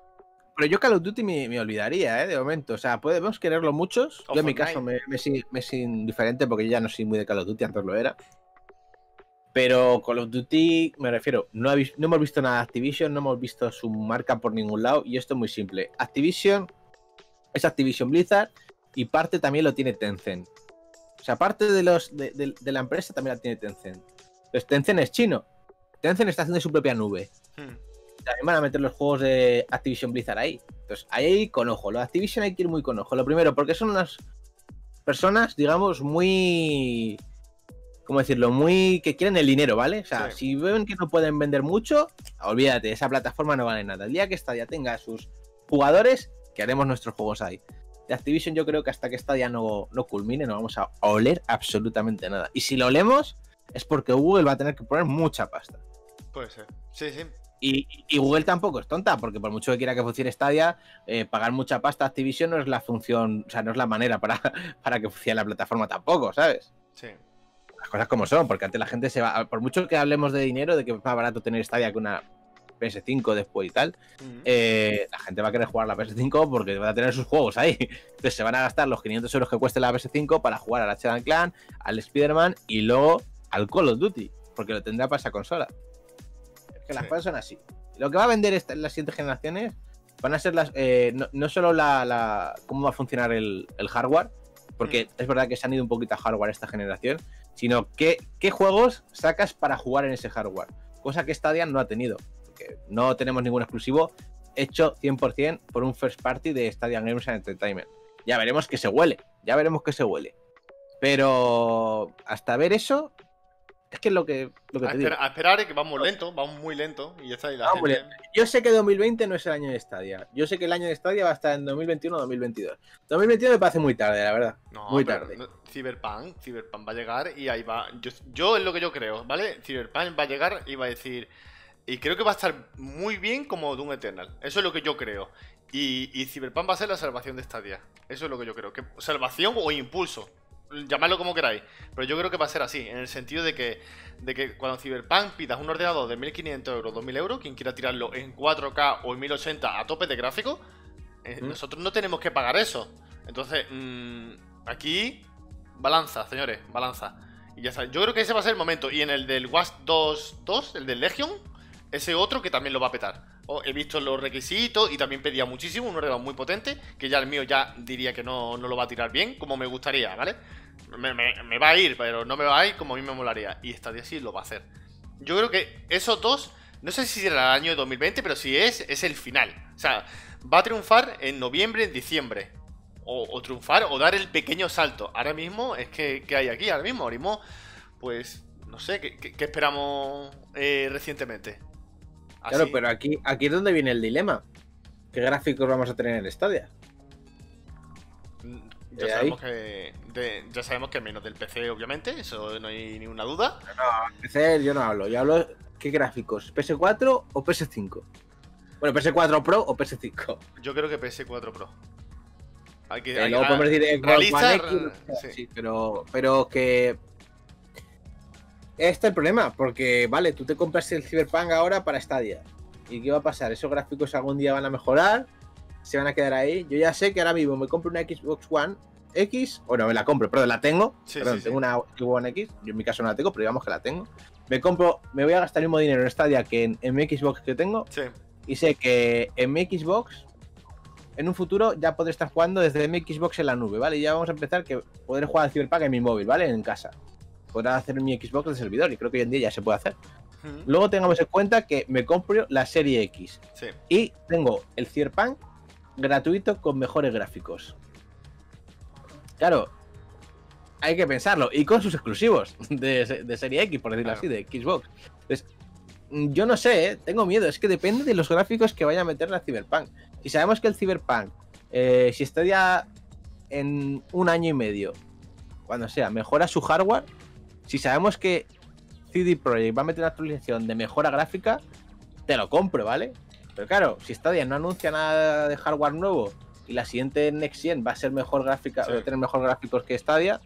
Pero yo Call of Duty me, me olvidaría, ¿eh? De momento. O sea, podemos quererlo muchos. Yo en mi caso me, me, me es indiferente porque yo ya no soy muy de Call of Duty, antes lo era. Pero Call of Duty, me refiero, no, hemos visto nada de Activision, no hemos visto su marca por ningún lado y esto es muy simple. Activision es Activision Blizzard y parte también lo tiene Tencent. O sea, parte de, los, de, de- de la empresa también la tiene Tencent. Entonces Tencent es chino. Tencent está haciendo su propia nube Hmm. también van a meter los juegos de Activision Blizzard ahí. Entonces, ahí con ojo. Lo de Activision hay que ir muy con ojo. Lo primero, porque son unas personas, digamos, muy. ¿Cómo decirlo? Muy. que quieren el dinero, ¿vale? O sea, Sí. si ven que no pueden vender mucho, olvídate, esa plataforma no vale nada. El día que Stadia tenga a sus jugadores, que haremos nuestros juegos ahí. De Activision, yo creo que hasta que Stadia no, no culmine, no vamos a oler absolutamente nada. Y si lo olemos, es porque Google va a tener que poner mucha pasta. Puede ser. Sí, sí. Y, y Google tampoco es tonta, porque por mucho que quiera que funcione Stadia, eh, pagar mucha pasta a Activision no es la función, o sea, no es la manera para, para que funcione la plataforma tampoco, ¿sabes? Sí. Las cosas como son, porque antes la gente se va, por mucho que hablemos de dinero, de que es más barato tener Stadia que una PS5 después y tal, eh, la gente va a querer jugar la PS5 porque va a tener sus juegos ahí. Entonces se van a gastar los 500 euros que cueste la PS5 para jugar al Ratchet Clan, al Spider-Man y luego al Call of Duty, porque lo tendrá para esa consola. Es que las Sí. cosas son así. Lo que va a vender esta- en las siguientes generaciones van a ser las eh, no, no solo la, la- cómo va a funcionar el, el hardware, porque Mm. es verdad que se han ido un poquito a hardware esta generación, sino qué, qué juegos sacas para jugar en ese hardware. Cosa que Stadia no ha tenido, porque no tenemos ningún exclusivo hecho 100% por un first party de Stadia Games Entertainment. Ya veremos que se huele, ya veremos que se huele. Pero hasta ver eso, es que es lo que, lo que A, te digo. a esperar que vamos lento, vamos muy lento y ya está. Y la gente... Yo sé que 2020 no es el año de Stadia. Yo sé que el año de Stadia va a estar en 2021 o 2022. 2021 me parece muy tarde, la verdad. No, Muy pero tarde. no- Cyberpunk, Cyberpunk va a llegar y ahí va. Yo, yo es lo que yo creo, ¿vale? Cyberpunk va a llegar y va a decir. Y creo que va a estar muy bien como Doom Eternal. Eso es lo que yo creo. Y, y Cyberpunk va a ser la salvación de Stadia. Eso es lo que yo creo. Que, salvación o impulso. Llamadlo como queráis. Pero yo creo que va a ser así. En el sentido de que, de que cuando Cyberpunk pidas un ordenador de 1500 euros, 2000 euros, quien quiera tirarlo en 4K o en 1080 a tope de gráfico, eh, ¿Mm? nosotros no tenemos que pagar eso. Entonces, mm, aquí, balanza, señores, balanza. Y ya está. Yo creo que ese va a ser el momento. Y en el del Watch 2, 2 el del Legion, ese otro que también lo va a petar. He visto los requisitos y también pedía muchísimo, un ordenador muy potente, que ya el mío ya diría que no, no lo va a tirar bien, como me gustaría, ¿vale? Me, va a ir, pero no me va a ir como a mí me molaría. Y Stadia sí lo va a hacer. Yo creo que esos dos, no sé si será el año 2020, pero si es, es el final. O sea, va a triunfar en noviembre, en diciembre. O, triunfar o dar el pequeño salto. Ahora mismo es que, ¿qué hay aquí? Ahora mismo, ahora mismo, pues, no sé, ¿qué, qué- qué esperamos eh, recientemente? Claro, pero aquí, aquí es donde viene el dilema. ¿Qué gráficos vamos a tener en Stadia? Mm, Ya sabemos, que, de- ya sabemos que menos del PC, obviamente, eso no hay ninguna duda. PC yo no hablo, yo hablo ¿qué gráficos? ¿PS4 o PS5? Bueno, PS4 Pro o PS5. Yo creo que PS4 Pro. Hay que, Eh, hay- luego ah, podemos decir eh, sí. sí, pero, pero que. Este es el problema, porque vale, tú te compras el Cyberpunk ahora para Stadia. ¿Y qué va a pasar? ¿Esos gráficos algún día van a mejorar? se van a quedar ahí. Yo ya sé que ahora mismo me compro una Xbox One X, o no, me la compro, pero la tengo. Sí, perdón, sí, sí. tengo una Xbox One X, yo en mi caso no la tengo, pero digamos que la tengo. Me compro, me voy a gastar el mismo dinero en Stadia que en, en mi Xbox que tengo, Sí, y sé que en mi Xbox, en un futuro, ya podré estar jugando desde mi Xbox en la nube, ¿vale? Y ya vamos a empezar que podré jugar al Cyberpunk en mi móvil, ¿vale? En casa. Podrá hacer mi Xbox de servidor, y creo que hoy en día ya se puede hacer. Luego tengamos en cuenta que me compro la serie X sí. y tengo el Cyberpunk gratuito con mejores gráficos. Claro, hay que pensarlo. Y con sus exclusivos de, se- de serie X, por decirlo Claro. así, de Xbox. Entonces, mm, yo no sé, ¿eh? tengo miedo. Es que depende de los gráficos que vaya a meter la Cyberpunk. Si sabemos que el Cyberpunk, eh, si está ya en un año y medio, cuando sea, mejora su hardware, si sabemos que CD Projekt va a meter una actualización de mejora gráfica, te lo compro, ¿vale? Pero claro, si Stadia no anuncia nada de hardware nuevo y la siguiente Next Gen va a ser mejor gráfica, Sí. va a tener mejor gráficos que Stadia,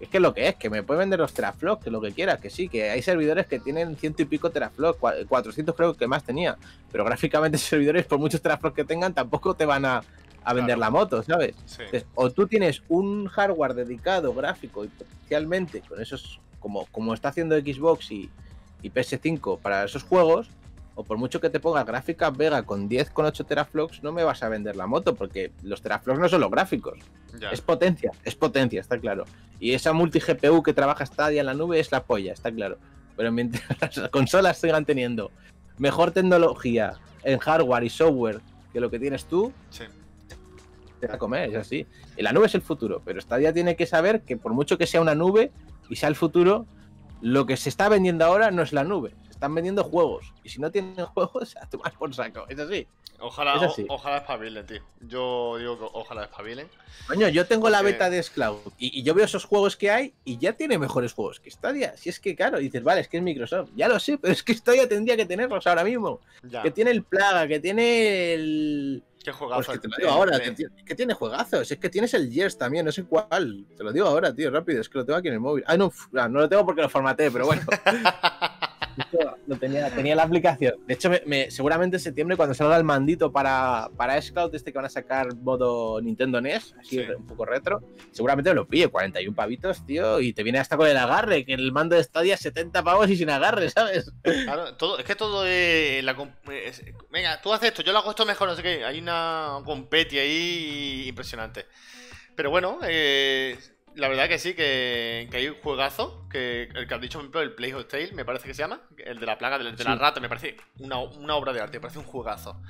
es que lo que es, que me puede vender los teraflops, que lo que quiera, que sí, que hay servidores que tienen ciento y pico teraflops, cua- 400 creo que más tenía, pero gráficamente esos servidores, por muchos teraflops que tengan, tampoco te van a, a vender Claro. la moto, ¿sabes? sí. Entonces, o tú tienes un hardware dedicado gráfico y potencialmente con esos, como, como está haciendo Xbox y, y PS5 para esos juegos, o por mucho que te pongas gráfica Vega con 10,8 teraflops, no me vas a vender la moto, porque los teraflops no son los gráficos, Ya. es potencia, es potencia, está claro. Y esa multi GPU que trabaja Stadia en la nube es la polla, está claro. Pero mientras las consolas sigan teniendo mejor tecnología en hardware y software que lo que tienes tú, Sí. te va a comer, es así. Y la nube es el futuro, pero Stadia tiene que saber que por mucho que sea una nube y sea el futuro, lo que se está vendiendo ahora no es la nube, están vendiendo juegos. Y si no tienen juegos, a tomar por saco, es así. Ojalá, Es así. o- ojalá espabilen, tío. Yo digo que ojalá espabilen. Coño, yo tengo la beta de Scloud y, y yo veo esos juegos que hay y ya tiene mejores juegos que Stadia. Si es que, claro, dices, vale, es que es Microsoft, ya lo sé, pero es que Stadia tendría que tenerlos ahora mismo. Ya. Que tiene el Plaga, que tiene el. Qué Pues juegazo. que el- te lo digo ahora, que tiene, que tiene juegazos. Es que tienes el Gears también, no sé cuál. Te lo digo ahora, tío, rápido. Es que lo tengo aquí en el móvil. Ah, no, ah, no lo tengo porque lo formateé, pero bueno. Esto lo tenía, tenía la aplicación. De hecho, me- me- seguramente en septiembre, cuando salga el mandito para, para Xcloud, este que van a sacar modo Nintendo NES, así Sí. un poco retro, seguramente me lo pille. 41 pavitos, tío, y te viene hasta con el agarre, que el mando de Stadia 70 pavos y sin agarre, ¿sabes? Claro, todo, es que todo es, la comp- es- Venga, tú haces esto, yo lo hago esto mejor, no sé qué. Hay una competi ahí impresionante. Pero bueno, eh, la verdad que sí, que, que hay un juegazo. Que el que has dicho, por ejemplo, el Play of Tale, me parece que se llama. El de la plaga, de, de la rata, me parece una, una obra de arte, me parece un juegazo.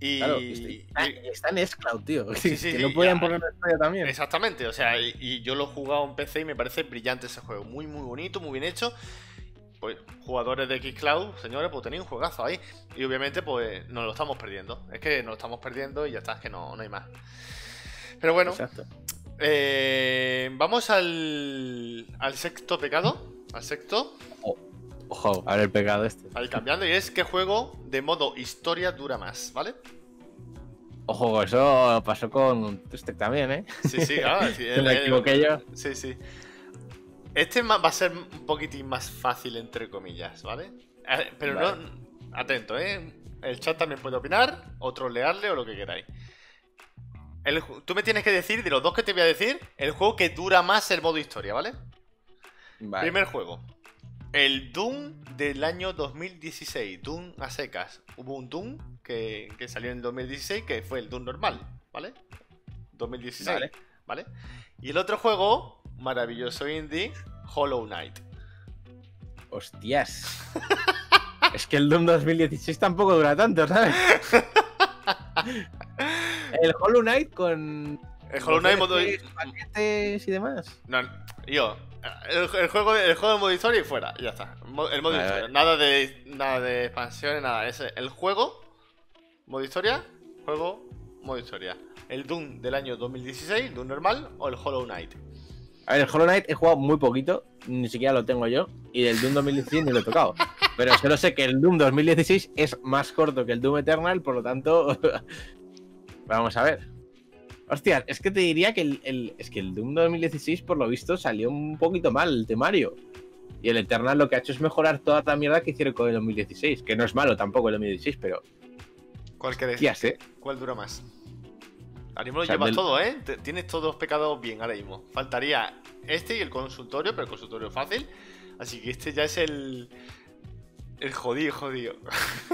Y, Claro, y está, y- está en Xcloud, tío. Sí, sí, que no podían en Stadia también. Exactamente, o sea, y, y yo lo he jugado en PC y me parece brillante ese juego. Muy, muy bonito, muy bien hecho. Pues jugadores de Xcloud, señores, pues tenéis un juegazo ahí. Y obviamente, pues nos lo estamos perdiendo. Es que nos lo estamos perdiendo y ya está, es que no, no hay más. Pero bueno, Exacto. Eh, vamos al, al sexto pecado. Al sexto, Ojo, a ver el pegado este. al cambiando, y es qué juego de modo historia dura más, ¿vale? Ojo, eso pasó con Twisted también, ¿eh? Sí, sí, claro. sí, el- me el- equivoqué yo. Sí, sí. Este va a ser un poquitín más fácil, entre comillas, ¿vale? Eh, Pero Vale. no. Atento, ¿eh? El chat también puede opinar, o trolearle, o lo que queráis. El tú me tienes que decir, de los dos que te voy a decir, el juego que dura más el modo historia, ¿vale? Vale. Primer juego. El Doom del año 2016. Doom a secas. Hubo un Doom que, que salió en 2016 que fue el Doom normal, ¿vale? 2016. Vale. ¿Vale? Y el otro juego, maravilloso indie, Hollow Knight. Hostias. es que el Doom 2016 tampoco dura tanto, ¿sabes? el Hollow Knight con. El Hollow Knight modo. Paquetes y demás. No, yo. El, el juego de, el juego de modo historia y fuera, y ya está. El modo Vale, historia. vale. Nada de nada de expansiones, nada. Es el juego, modo historia, juego, modo historia. El Doom del año 2016, el Doom normal, o el Hollow Knight. A ver, el Hollow Knight he jugado muy poquito, ni siquiera lo tengo yo, y el Doom 2016 ni lo he tocado. Pero solo sé que el Doom 2016 es más corto que el Doom Eternal, por lo tanto. Vamos a ver. Hostia, es que te diría que el, el- es que el Doom 2016, por lo visto, salió un poquito mal el temario. Y el Eternal lo que ha hecho es mejorar toda la mierda que hicieron con el 2016. Que no es malo tampoco el 2016, pero. ¿Cuál querés? Hostias, eh. ¿Cuál dura más? Ahora mismo lo O sea, llevas del- todo, ¿eh? Tienes todos los pecados bien ahora mismo. Faltaría este y el consultorio, pero el consultorio es fácil. Así que este ya es el. El jodido, jodido.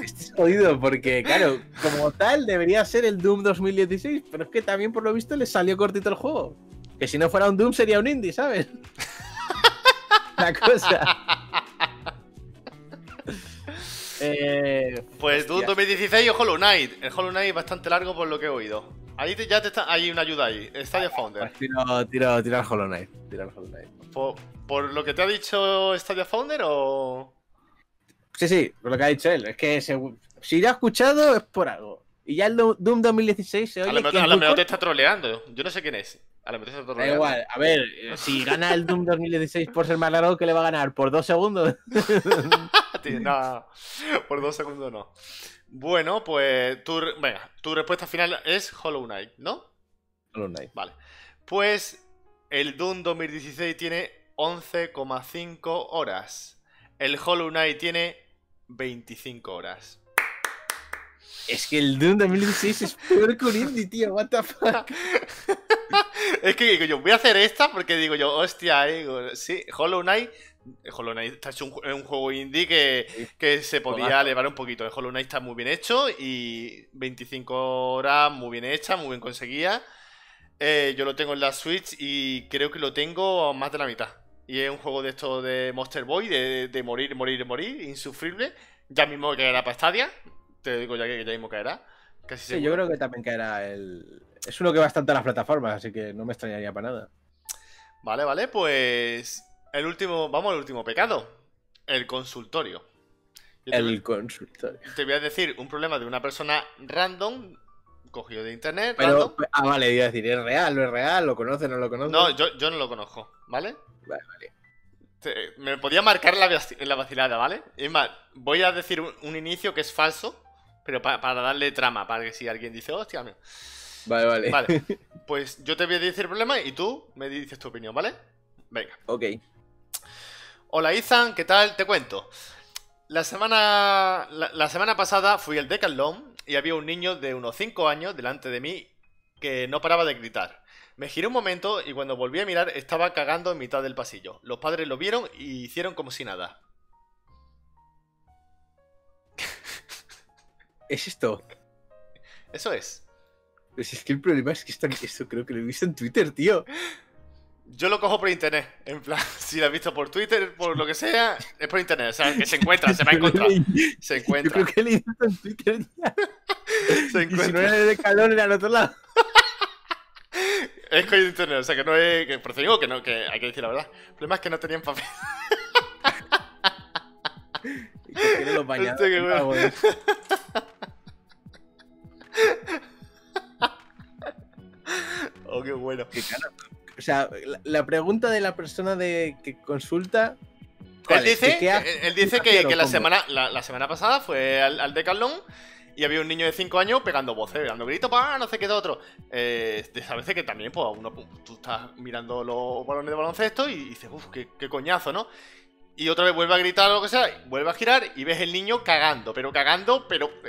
Este es jodido porque, claro, como tal debería ser el Doom 2016, pero es que también por lo visto le salió cortito el juego. Que si no fuera un Doom sería un indie, ¿sabes? La cosa. Eh, Pues Doom Hostia. 2016 o Hollow Knight. El Hollow Knight es bastante largo por lo que he oído. Ahí te- ya te está. Hay una ayuda ahí. Stadia Founder. pues tiro, tiro, tiro al Hollow Knight. Tiro al Hollow Knight. ¿Por, por lo que te ha dicho Stadia Founder o.? Sí, sí, por lo que ha dicho él. Es que se- si ya ha escuchado es por algo. Y ya el Do- Doom 2016 se A oye lo mejor, a lo mejor te está troleando. Yo no sé quién es. A lo mejor te está Da troleando. igual, a ver, eh, si gana el Doom 2016 por ser más largo, ¿qué le va a ganar? ¿Por dos segundos? No, por dos segundos no. Bueno, pues tu, venga, tu respuesta final es Hollow Knight, ¿no? Hollow Knight. Vale. Pues el Doom 2016 tiene 11,5 horas. El Hollow Knight tiene 25 horas. Es que el Doom 2016 es peor que un indie, tío. What the fuck. Es que digo yo, voy a hacer esta porque digo yo, hostia, eh, digo, sí, Hollow Knight. Hollow Knight está hecho un, un juego indie que, que se podía elevar un poquito. El Hollow Knight está muy bien hecho y 25 horas muy bien hecha, muy bien conseguida. Eh, yo lo tengo en la Switch y creo que lo tengo más de la mitad. Y es un juego de esto de Monster Boy, de, de morir, morir, morir, insufrible. Ya mismo caerá para Stadia. Te digo ya que ya mismo caerá. Casi Sí, seguro. yo creo que también caerá el. Es uno que va bastante a las plataformas, así que no me extrañaría para nada. Vale, vale, pues. El último. Vamos al último pecado. El consultorio. Yo te, El consultorio. te voy a decir un problema de una persona random. Cogido de internet, Pero, random. ah, vale, iba a decir, ¿es real? ¿No es real? ¿Lo conoce? ¿No lo conoce? No, yo, yo no lo conozco, ¿vale? Vale, vale. Te- me podía marcar la, la vacilada, ¿vale? Es más, voy a decir un, un inicio que es falso, pero pa- para darle trama, para que si alguien dice, hostia, mío". Vale, vale. Vale, pues yo te voy a decir el problema y tú me dices tu opinión, ¿vale? Venga. ok. Hola Ethan, ¿qué tal? Te cuento. La semana, la, la semana pasada fui al Decathlon y había un niño de unos 5 años delante de mí que no paraba de gritar. Me giré un momento y cuando volví a mirar estaba cagando en mitad del pasillo. Los padres lo vieron y hicieron como si nada. Es esto. Eso es. Pues es que el problema es que esto, esto creo que lo he visto en Twitter, tío. Yo lo cojo por internet. En plan, si lo has visto por Twitter, por lo que sea, es por internet. O sea, que se encuentra, se va a encontrar. Se Yo encuentra. creo que en Twitter ya. Se Y si no encuentra. era de calor, era al otro lado. Es con internet, o sea que no es. Que, por eso digo que no, que hay que decir la verdad. El problema es que no tenían papel. Y que tiene los bañados. Qué bueno. Oh, qué bueno. Que claro, O sea, la, la pregunta de la persona de que consulta. ¿cuál Él dice, ¿Qué- qué hace? él- dice que, la, semana, la, la semana pasada fue al, al Decathlon y había un niño de 5 años pegando voces, dando gritos, pa, no sé qué de otro. Eh, esas veces que también, pues, uno, tú estás mirando los balones de baloncesto y dices, uff, qué, qué coñazo, ¿no? Y otra vez vuelve a gritar o lo que sea, vuelve a girar y ves el niño cagando, pero cagando, pero.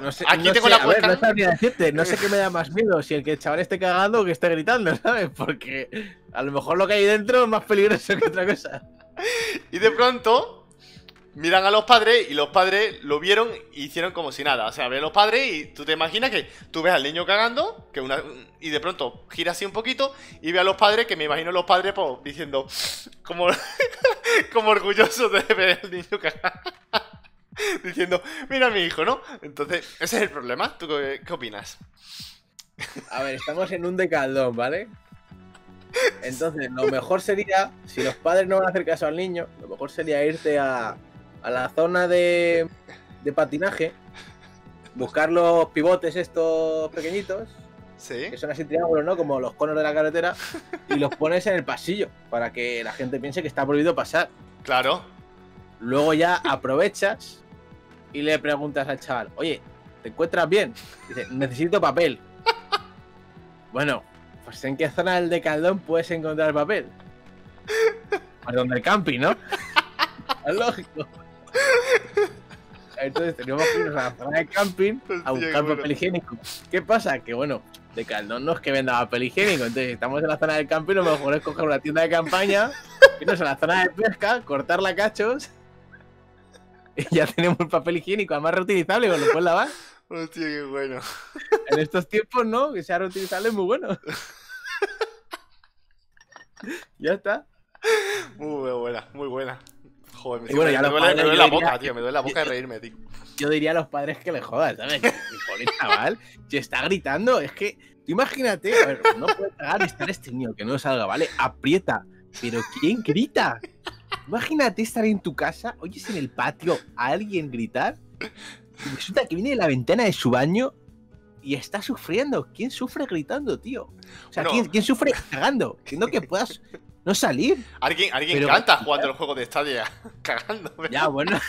No sé, Aquí no tengo sé, la a ver, no sabría decirte, no sé qué me da más miedo, si el que el chaval esté cagando o que esté gritando, ¿sabes? Porque a lo mejor lo que hay dentro es más peligroso que otra cosa. Y de pronto miran a los padres y los padres lo vieron y hicieron como si nada. O sea, ven los padres y tú te imaginas que tú ves al niño cagando que una, y de pronto gira así un poquito y ve a los padres que me imagino los padres pues, diciendo como, como orgullosos de ver al niño. Diciendo, mira a mi hijo, ¿no? Entonces, ese es el problema. ¿Tú qué, qué opinas? A ver, estamos en un decaldón, ¿vale? Entonces, lo mejor sería, si los padres no van a hacer caso al niño, lo mejor sería irte a, a la zona de, de patinaje, buscar los pivotes estos pequeñitos, Sí. que son así triángulos, ¿no? Como los conos de la carretera, y los pones en el pasillo, para que la gente piense que está prohibido pasar. Claro. Luego ya aprovechas y le preguntas al chaval, oye, ¿te encuentras bien? Dice, necesito papel. Bueno, pues ¿en qué zona del Decathlon puedes encontrar papel? Pues donde el camping, ¿no? Es lógico. Entonces tenemos que irnos a la zona de camping a buscar papel higiénico. ¿Qué pasa? Que bueno, Decathlon no es que venda papel higiénico, entonces estamos en la zona del campo y lo mejor es coger una tienda de campaña, irnos a la zona de pesca, cortarla a cachos y ya tenemos el papel higiénico, además reutilizable, con lo puedes lavar. Hostia, qué bueno. En estos tiempos, ¿no? Que sea reutilizable es muy bueno. ya está. Muy buena, muy buena. Joder, me, bueno, me duele, me la diría- boca, tío. Me duele la boca de reírme, tío. Yo diría a los padres que le jodan, ¿sabes? Que, Pobre chaval, si está gritando, es que tú imagínate, a ver, no puede tragar estar este niño, que no salga, ¿vale? Aprieta, pero ¿quién grita? Imagínate estar en tu casa, oyes en el patio a alguien gritar, y resulta que viene de la ventana de su baño y está sufriendo. ¿Quién sufre gritando, tío? O sea, Bueno. ¿quién, quién sufre cagando? Que no que puedas no salir. Alguien, alguien Pero- canta jugando el juego de Stadia, cagando. Ya, bueno.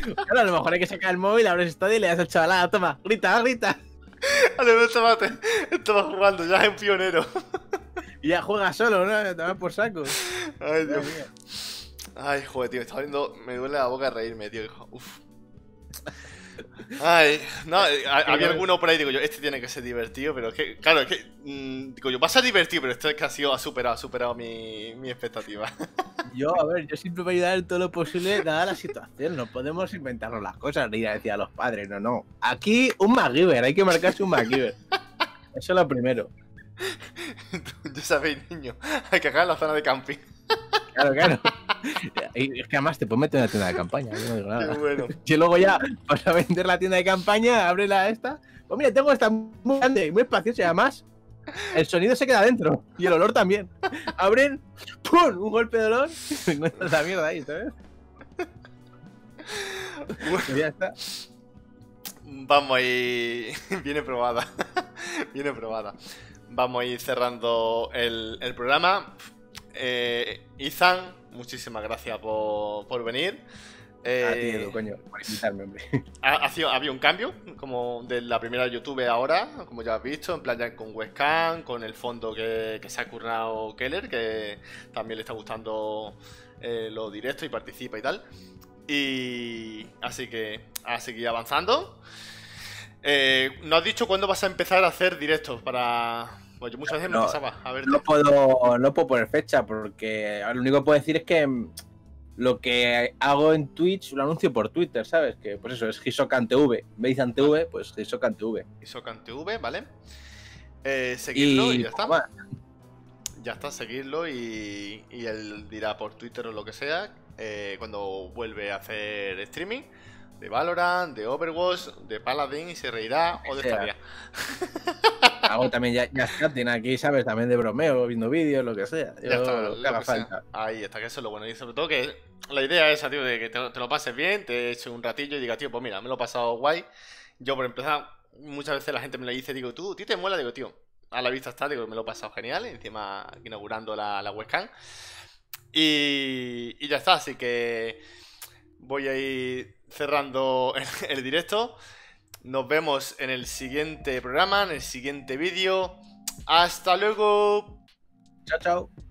Claro, a lo mejor hay que sacar el móvil, abres estadio y le das al chavalada, toma, grita, grita. Vale, estaba, estaba jugando, ya es un pionero. Y ya juega solo, ¿no? Te vas por saco. Ay, Dios mío. Ay, joder, tío, me está viendo, me duele la boca de reírme, tío. Uf. Ay, no, eh, ha- había alguno por ahí, digo yo, este tiene que ser divertido, pero es que, claro, es que, mm, digo yo, va a ser divertido, pero esto es que ha sido, ha superado, ha superado mi, mi expectativa. Yo, a ver, yo siempre voy a ayudar en todo lo posible, dada la situación. No podemos inventarnos las cosas, ni ir a decir a los padres, no, no. Aquí, un MacGyver, hay que marcarse un MacGyver. Eso es lo primero. ya sabéis, niño, hay que en la zona de camping. Claro, claro. Y es que además te puedes meter en la tienda de campaña, yo no digo Qué nada. bueno. Y luego ya vas a vender la tienda de campaña, abre la esta. Pues mira, tengo esta muy grande y muy espaciosa y además el sonido se queda dentro y el olor también. Abren, ¡pum! Un golpe de olor y encuentras la mierda ahí, ¿sabes? Ya está. Vamos a ir. Viene probada. Viene probada. Vamos a ir cerrando el, el programa. Eh, Ethan, muchísimas gracias por, por venir. Eh, A ti, Edu, coño, por invitarme, hombre. ha, ha sido- había un cambio, como de la primera YouTube ahora, como ya has visto, en plan ya con webcam, con el fondo que, que se ha currado Keller, que también le está gustando eh, los directos y participa y tal. Y así que a seguir avanzando. Eh, ¿No has dicho cuándo vas a empezar a hacer directos para...? Pues yo muchas veces me No, pasaba a verte. No puedo, no puedo poner fecha porque lo único que puedo decir es que lo que hago en Twitch lo anuncio por Twitter, ¿sabes? Que pues eso es Hisokan TV. Me dicen TV, pues Hisokan TV. Isocan TV, ¿vale? Eh, seguirlo y, Y ya está. Ya está, seguirlo y, y él dirá por Twitter o lo que sea eh, cuando vuelve a hacer streaming de Valorant, de Overwatch, de Paladin y se reirá o de. Stadia. Hago también ya, ya chatting aquí, ¿sabes? También de bromeo, viendo vídeos, lo que sea. Yo, Ya está, lo que haga falta. Ahí está, que eso es lo bueno. Y sobre todo que la idea es esa, tío, de que te, te lo pases bien, te eches un ratillo y digas, tío, pues mira, me lo he pasado guay. Yo, por empezar, muchas veces la gente me lo dice, digo, tú, ¿tú te mola? Digo, tío, a la vista está, digo, me lo he pasado genial. Encima, inaugurando la, la webcam. Y, y ya está, así que voy a ir cerrando el, el directo. Nos vemos en el siguiente programa, en el siguiente vídeo. Hasta luego. Chao, chao.